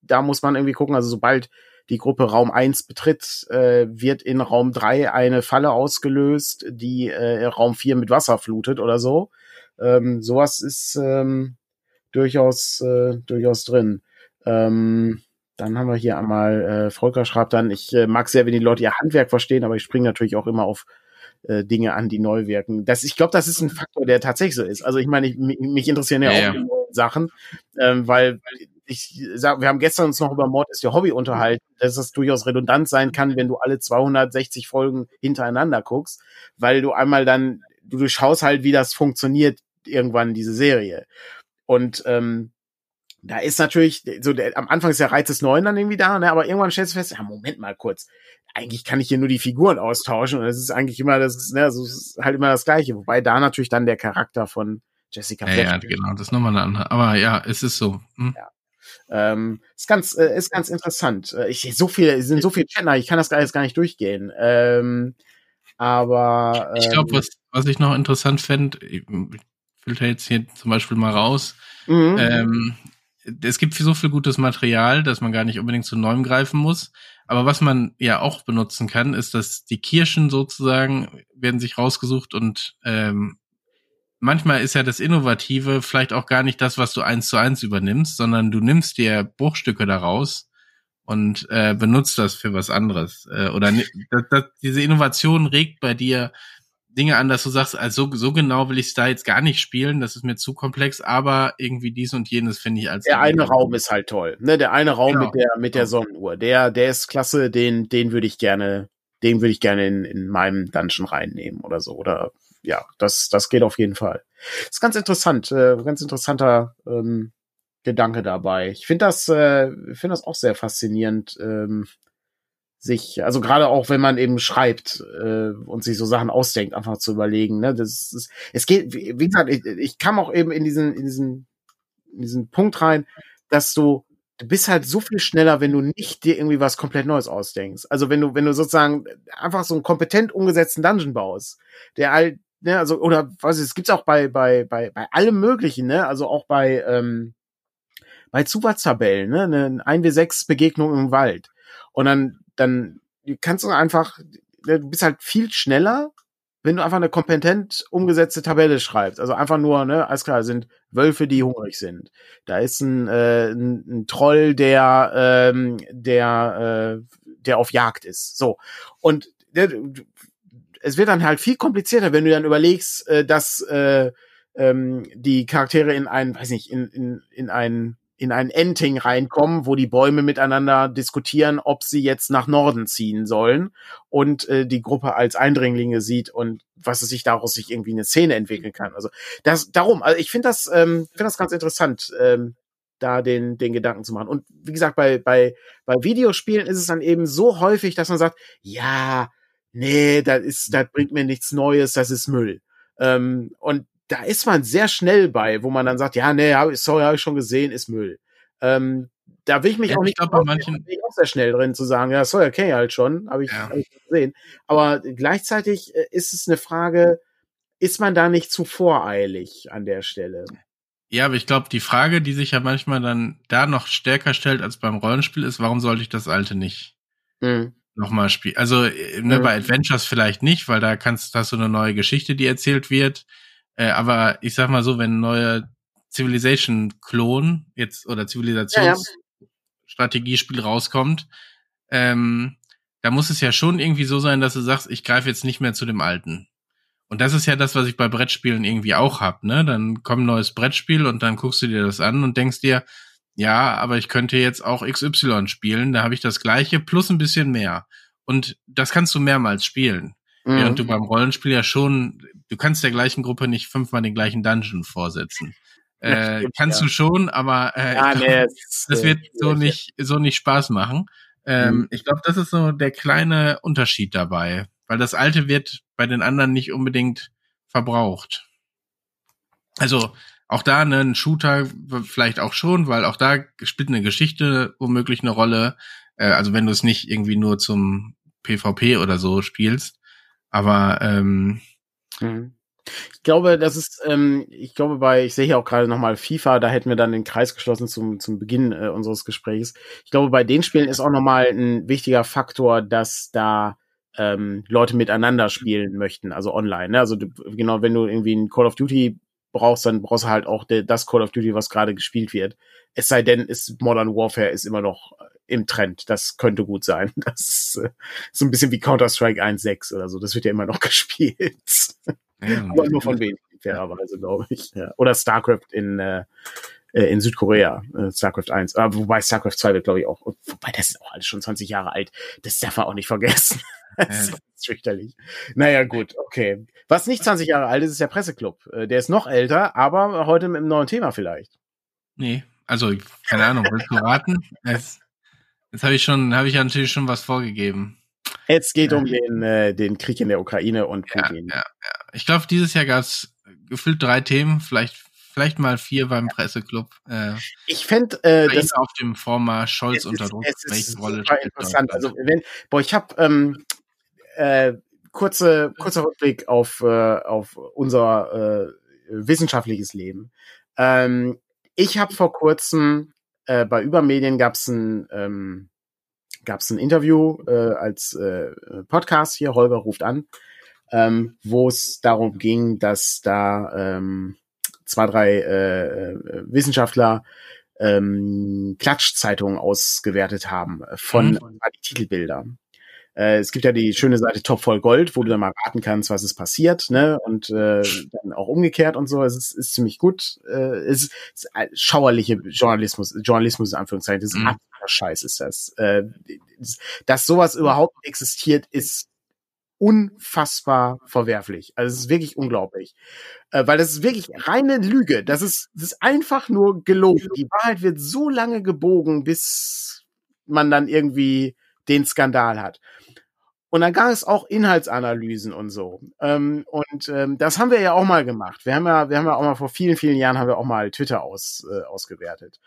da muss man irgendwie gucken, also sobald die Gruppe Raum 1 betritt, äh, wird in Raum 3 eine Falle ausgelöst, die äh, Raum 4 mit Wasser flutet oder so. Ähm, sowas ist ähm, durchaus, äh, durchaus drin. Ähm, dann haben wir hier einmal, äh, Volker schreibt dann, ich äh, mag sehr, wenn die Leute ihr Handwerk verstehen, aber ich springe natürlich auch immer auf äh, Dinge an, die neu wirken. Das, ich glaube, das ist ein Faktor, der tatsächlich so ist. Also ich meine, ich, mich interessieren ja, ja auch ja. Sachen, ähm, weil ich sag, wir haben gestern uns noch über Mord ist der Hobby unterhalten, dass es durchaus redundant sein kann, wenn du alle 260 Folgen hintereinander guckst, weil du einmal dann, du, du schaust halt, wie das funktioniert irgendwann diese Serie. Und ähm, da ist natürlich, so der, am Anfang ist der Reiz des Neuen dann irgendwie da, ne, aber irgendwann stellst du fest, ja, Moment mal kurz, eigentlich kann ich hier nur die Figuren austauschen und es ist eigentlich immer das, ne, so ist halt immer das Gleiche, wobei da natürlich dann der Charakter von Jessica ja, ja, genau, das ist nochmal eine andere, aber ja, es ist so. Hm. Ja. Ähm, ist ganz, äh, ist ganz interessant. Äh, ich so viel, sind so viele Channel, ich kann das gar, jetzt gar nicht durchgehen. Ähm, aber ähm, ich glaube, was, was ich noch interessant fände, ich filter jetzt hier zum Beispiel mal raus. Mhm. Ähm, es gibt so viel gutes Material, dass man gar nicht unbedingt zu neuem greifen muss. Aber was man ja auch benutzen kann, ist, dass die Kirschen sozusagen werden sich rausgesucht und ähm, manchmal ist ja das Innovative vielleicht auch gar nicht das, was du eins zu eins übernimmst, sondern du nimmst dir Bruchstücke daraus und äh, benutzt das für was anderes. Äh, oder das, das, diese Innovation regt bei dir Dinge an, dass du sagst, also so, so genau will ich es da jetzt gar nicht spielen, das ist mir zu komplex, aber irgendwie dies und jenes finde ich als der eine Raum ist halt toll, ne? Der eine Raum genau. mit der mit der Sonnenuhr, der der ist klasse, den den würde ich gerne, den würde ich gerne in, in meinem Dungeon reinnehmen oder so oder ja, das das geht auf jeden Fall. ist ganz interessant, äh, ganz interessanter ähm, Gedanke dabei. Ich finde das äh, finde das auch sehr faszinierend. Ähm, sich, also gerade auch wenn man eben schreibt äh, und sich so Sachen ausdenkt, einfach zu überlegen. Ne? Das ist, es geht, wie, gesagt, ich, ich kam auch eben in diesen, in diesen, in diesen Punkt rein, dass du, du bist halt so viel schneller, wenn du nicht dir irgendwie was komplett Neues ausdenkst. Also wenn du, wenn du sozusagen einfach so einen kompetent umgesetzten Dungeon baust, der halt, ne, also, oder was es gibt's auch bei, bei, bei, bei allem Möglichen, ne? Also auch bei, ähm, bei Zuwachstabellen, ne? Eine 1W6 Begegnung im Wald. Und dann dann kannst du einfach, du bist halt viel schneller, wenn du einfach eine kompetent umgesetzte Tabelle schreibst. Also einfach nur, ne, alles klar, sind Wölfe, die hungrig sind. Da ist ein, äh, ein, ein Troll, der, ähm, der, äh, der auf Jagd ist. So. Und der, es wird dann halt viel komplizierter, wenn du dann überlegst, äh, dass äh, ähm, die Charaktere in einen, weiß nicht, in, in, in einen in ein Enting reinkommen, wo die Bäume miteinander diskutieren, ob sie jetzt nach Norden ziehen sollen und äh, die Gruppe als Eindringlinge sieht und was es sich daraus sich irgendwie eine Szene entwickeln kann. Also das darum, also ich finde das ähm, finde das ganz interessant. Ähm, da den, den Gedanken zu machen. Und wie gesagt, bei, bei, bei Videospielen ist es dann eben so häufig, dass man sagt, ja, nee, das ist, das bringt mir nichts Neues, das ist Müll. Ähm, und da ist man sehr schnell bei, wo man dann sagt, ja, nee, hab, sorry, habe ich schon gesehen, ist Müll. Ähm, da will ich mich ja, auch nicht, ich glaub, bei manchen bin ich auch sehr schnell drin zu sagen, ja, Sawyer Kay halt schon, habe ich, Ja. hab ich gesehen. Aber gleichzeitig äh, ist es eine Frage, ist man da nicht zu voreilig an der Stelle? Ja, aber ich glaube, die Frage, die sich ja manchmal dann da noch stärker stellt als beim Rollenspiel, ist, warum sollte ich das alte nicht Mhm. nochmal spielen? Also äh, ne, Mhm. bei Adventures vielleicht nicht, weil da kannst, hast du eine neue Geschichte, die erzählt wird. Äh, aber ich sag mal so, wenn ein neuer Civilization-Klon jetzt oder Zivilisationsstrategiespiel rauskommt, ähm, da muss es ja schon irgendwie so sein, dass du sagst, ich greife jetzt nicht mehr zu dem alten. Und das ist ja das, was ich bei Brettspielen irgendwie auch hab, ne? Dann kommt ein neues Brettspiel und dann guckst du dir das an und denkst dir, ja, aber ich könnte jetzt auch XY spielen, da habe ich das gleiche plus ein bisschen mehr. Und das kannst du mehrmals spielen. Mhm. Während du beim Rollenspiel ja schon, du kannst der gleichen Gruppe nicht fünfmal den gleichen Dungeon vorsetzen. [laughs] Äh, stimmt, kannst ja. du schon, aber äh, ja, glaub, nee, [laughs] das äh, wird so nicht, so nicht Spaß machen. Ähm, Mhm. Ich glaube, das ist so der kleine Unterschied dabei, weil das Alte wird bei den anderen nicht unbedingt verbraucht. Also auch da ne, ein Shooter vielleicht auch schon, weil auch da spielt eine Geschichte womöglich eine Rolle. Äh, also wenn du es nicht irgendwie nur zum PvP oder so spielst, aber ähm, Mhm. Ich glaube, das ist, ähm, ich glaube, bei, ich sehe hier auch gerade nochmal FIFA, da hätten wir dann den Kreis geschlossen zum, zum Beginn äh, unseres Gesprächs. Ich glaube, bei den Spielen ist auch nochmal ein wichtiger Faktor, dass da ähm, Leute miteinander spielen möchten, also online. Ne? Also du, genau, wenn du irgendwie ein Call of Duty brauchst, dann brauchst du halt auch de, das Call of Duty, was gerade gespielt wird. Es sei denn, ist Modern Warfare ist immer noch im Trend. Das könnte gut sein. [laughs] Das ist äh, so ein bisschen wie Counter-Strike 1.6 oder so. Das wird ja immer noch [laughs] gespielt. ja, Aber nur von wenigen, fairerweise, glaube ich. Ja. Oder StarCraft in, äh, äh, in Südkorea, äh, StarCraft 1. Aber wobei StarCraft 2 wird, glaube ich, auch, wobei das ist auch alles schon 20 Jahre alt. Das darf man auch nicht vergessen. [laughs] Das Ja. ist fürchterlich. Naja, gut, okay. Was nicht 20 Jahre alt ist, ist der Presseclub. Äh, Der ist noch älter, aber heute mit einem neuen Thema vielleicht. Nee, also keine Ahnung, willst du raten? Jetzt, jetzt habe ich schon, habe ich ja natürlich schon was vorgegeben. Es geht Ja. um den, äh, den Krieg in der Ukraine und Ja, Putin. ja, ja. Ich glaube, dieses Jahr gab es gefühlt drei Themen, vielleicht, vielleicht mal vier beim Presseclub. Äh, Ich fände, äh, das auf dem Vormarsch Scholz unter Druck. es ist Welche Rolle super interessant. Also wenn, boah, ich habe ähm, äh, kurze kurzer Rückblick auf äh, auf unser äh, wissenschaftliches Leben. Ähm, ich habe vor kurzem äh, bei Übermedien gab's ein ähm, gab's ein Interview äh, als äh, Podcast hier Holger ruft an, ähm, wo es darum ging, dass da ähm, zwei drei äh, äh, Wissenschaftler ähm, Klatschzeitungen ausgewertet haben äh, von Mhm. die Titelbilder. Äh, es gibt ja die schöne Seite Top voll Gold, wo du dann mal raten kannst, was ist passiert, ne? Und äh, dann auch umgekehrt und so. Es ist, ist ziemlich gut. Äh, es ist, schauerliche Journalismus, Journalismus in Anführungszeichen. Das ist Mhm. absoluter Scheiß, ist das. Äh, dass sowas überhaupt existiert, ist unfassbar verwerflich. Also es ist wirklich unglaublich. Äh, weil das ist wirklich reine Lüge. Das ist, das ist einfach nur gelogen. Die Wahrheit wird so lange gebogen, bis man dann irgendwie den Skandal hat. Und dann gab es auch Inhaltsanalysen und so. Ähm, und ähm, das haben wir ja auch mal gemacht. Wir haben ja, wir haben ja auch mal vor vielen, vielen Jahren haben wir auch mal Twitter aus, äh, ausgewertet.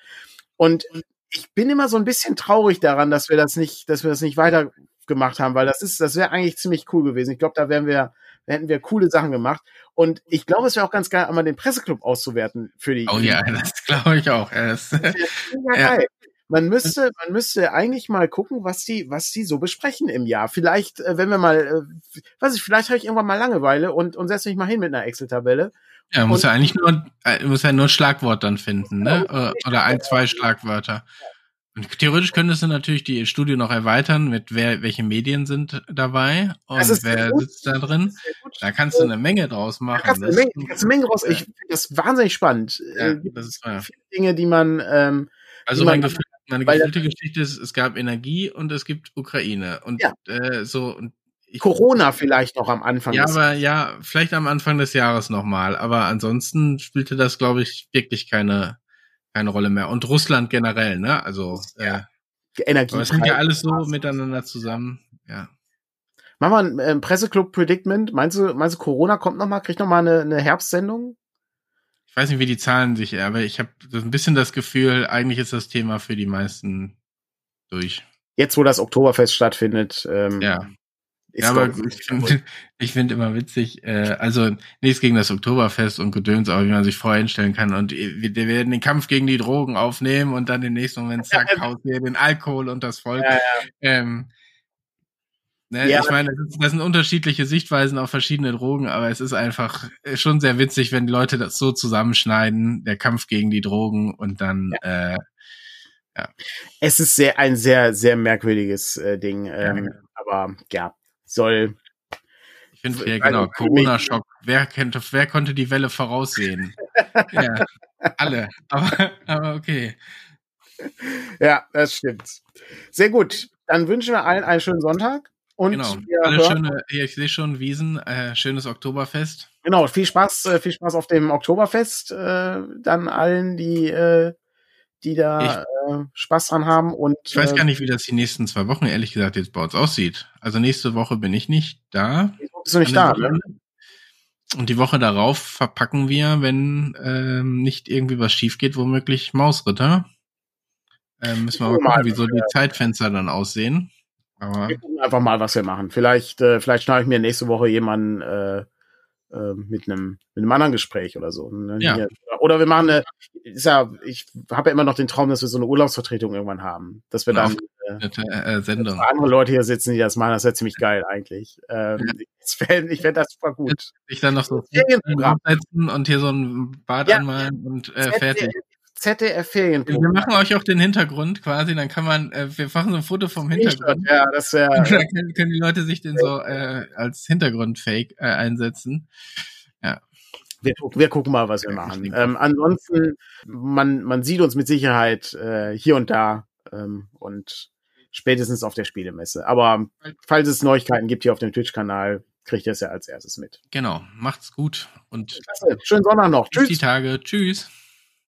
Und ich bin immer so ein bisschen traurig daran, dass wir das nicht, dass wir das nicht weiter gemacht haben, weil das ist, das wäre eigentlich ziemlich cool gewesen. Ich glaube, da wären wir, hätten wir coole Sachen gemacht. Und ich glaube, es wäre auch ganz geil, einmal den Presseclub auszuwerten für die. Oh ja, das glaube ich auch. Das, Mega [laughs] Ja. geil. Man müsste, man müsste eigentlich mal gucken, was die, was die so besprechen im Jahr. Vielleicht, äh, wenn wir mal, äh, weiß ich, vielleicht habe ich irgendwann mal Langeweile und, und setze mich mal hin mit einer Excel-Tabelle. ja, muss ja eigentlich nur, äh, muss ja nur ein Schlagwort dann finden, ne? Ja, Äh, Oder ein, zwei Schlagwörter. Und theoretisch könntest du natürlich die Studie noch erweitern mit wer, welche Medien sind dabei und wer sitzt da drin. Da kannst du eine Menge draus Da machen. kannst du eine Das- Menge, kannst du eine Menge raus. Ich finde das wahnsinnig spannend. Ja, das ist viele Dinge, die man, ähm, Also mein Gefühl, meine weil- gefühlte Geschichte ist, es gab Energie und es gibt Ukraine. Und Ja. äh, so und ich, Corona vielleicht noch am Anfang. Ja, des- aber ja, vielleicht am Anfang des Jahres nochmal. Aber ansonsten spielte das, glaube ich, wirklich keine, keine Rolle mehr. Und Russland generell, ne? Also, äh, Energie. aber es hängt ja alles so miteinander zusammen. Ja. Machen wir ein ähm, Presseclub Predictment. Meinst du, meinst du, Corona kommt noch mal, kriegt noch mal eine, eine Herbstsendung? Ich weiß nicht, wie die Zahlen sich, aber ich habe ein bisschen das Gefühl, eigentlich ist das Thema für die meisten durch. Jetzt, wo das Oktoberfest stattfindet, ähm, ja. ja, aber ich finde [laughs] find immer witzig, äh, also nichts gegen das Oktoberfest und Gedöns, aber wie man sich vorher hinstellen kann und wir, wir werden den Kampf gegen die Drogen aufnehmen und dann im nächsten Moment zack, haut wir den Alkohol und das Volk. Ja, ja. Ähm, Ne, ja. Ich meine, das sind unterschiedliche Sichtweisen auf verschiedene Drogen, aber es ist einfach äh, schon sehr witzig, wenn die Leute das so zusammenschneiden, der Kampf gegen die Drogen und dann ja. Äh, ja. Es ist sehr ein sehr, sehr merkwürdiges äh, Ding. Ähm, ja. Aber ja, soll. Ich finde, ja genau, Corona-Schock. Wer, wer konnte die Welle voraussehen? [laughs] ja, alle. Aber, aber okay. Ja, das stimmt. Sehr gut. Dann wünschen wir allen einen schönen Sonntag. Und genau. Alle schöne, ich sehe schon Wiesen, äh, schönes Oktoberfest. Genau, viel Spaß, äh, viel Spaß auf dem Oktoberfest, äh, dann allen, die, äh, die da ich, äh, Spaß dran haben. Und ich weiß äh, gar nicht, wie das die nächsten zwei Wochen ehrlich gesagt jetzt bei uns aussieht. Also nächste Woche bin ich nicht da. Bist du nicht da? Ne? Und die Woche darauf verpacken wir, wenn ähm, nicht irgendwie was schief geht, womöglich Mausritter. Ähm, müssen wir mal gucken, wie so die Zeitfenster dann aussehen. Aber wir gucken einfach mal, was wir machen. Vielleicht, äh, vielleicht schnappe ich mir nächste Woche jemanden äh, äh, mit einem mit einem anderen Gespräch oder so. Ne? Ja. Oder wir machen eine, ist ja, ich habe ja immer noch den Traum, dass wir so eine Urlaubsvertretung irgendwann haben. Dass wir dann äh, äh, Sendung. andere Leute hier sitzen, die das machen, das wäre ziemlich geil eigentlich. Ähm, ja. Ich fände fänd das super gut. Ich dann noch so setzen und hier so ein Bad ja. anmalen und äh, fertig. ZDF-Ferienprogramm. Wir machen euch auch den Hintergrund quasi, dann kann man, äh, wir machen so ein Foto vom Hintergrund. Ja, das wäre. dann können, können, die Leute sich den so äh, als Hintergrundfake äh, einsetzen. Ja. Wir, wir gucken mal, was wir machen. Ähm, ansonsten, man, man sieht uns mit Sicherheit äh, hier und da ähm, und spätestens auf der Spielemesse. Aber falls es Neuigkeiten gibt hier auf dem Twitch-Kanal, kriegt ihr es ja als erstes mit. Genau, macht's gut und Klasse. schönen Sonntag noch. Tschüss. Die Tage. Tschüss.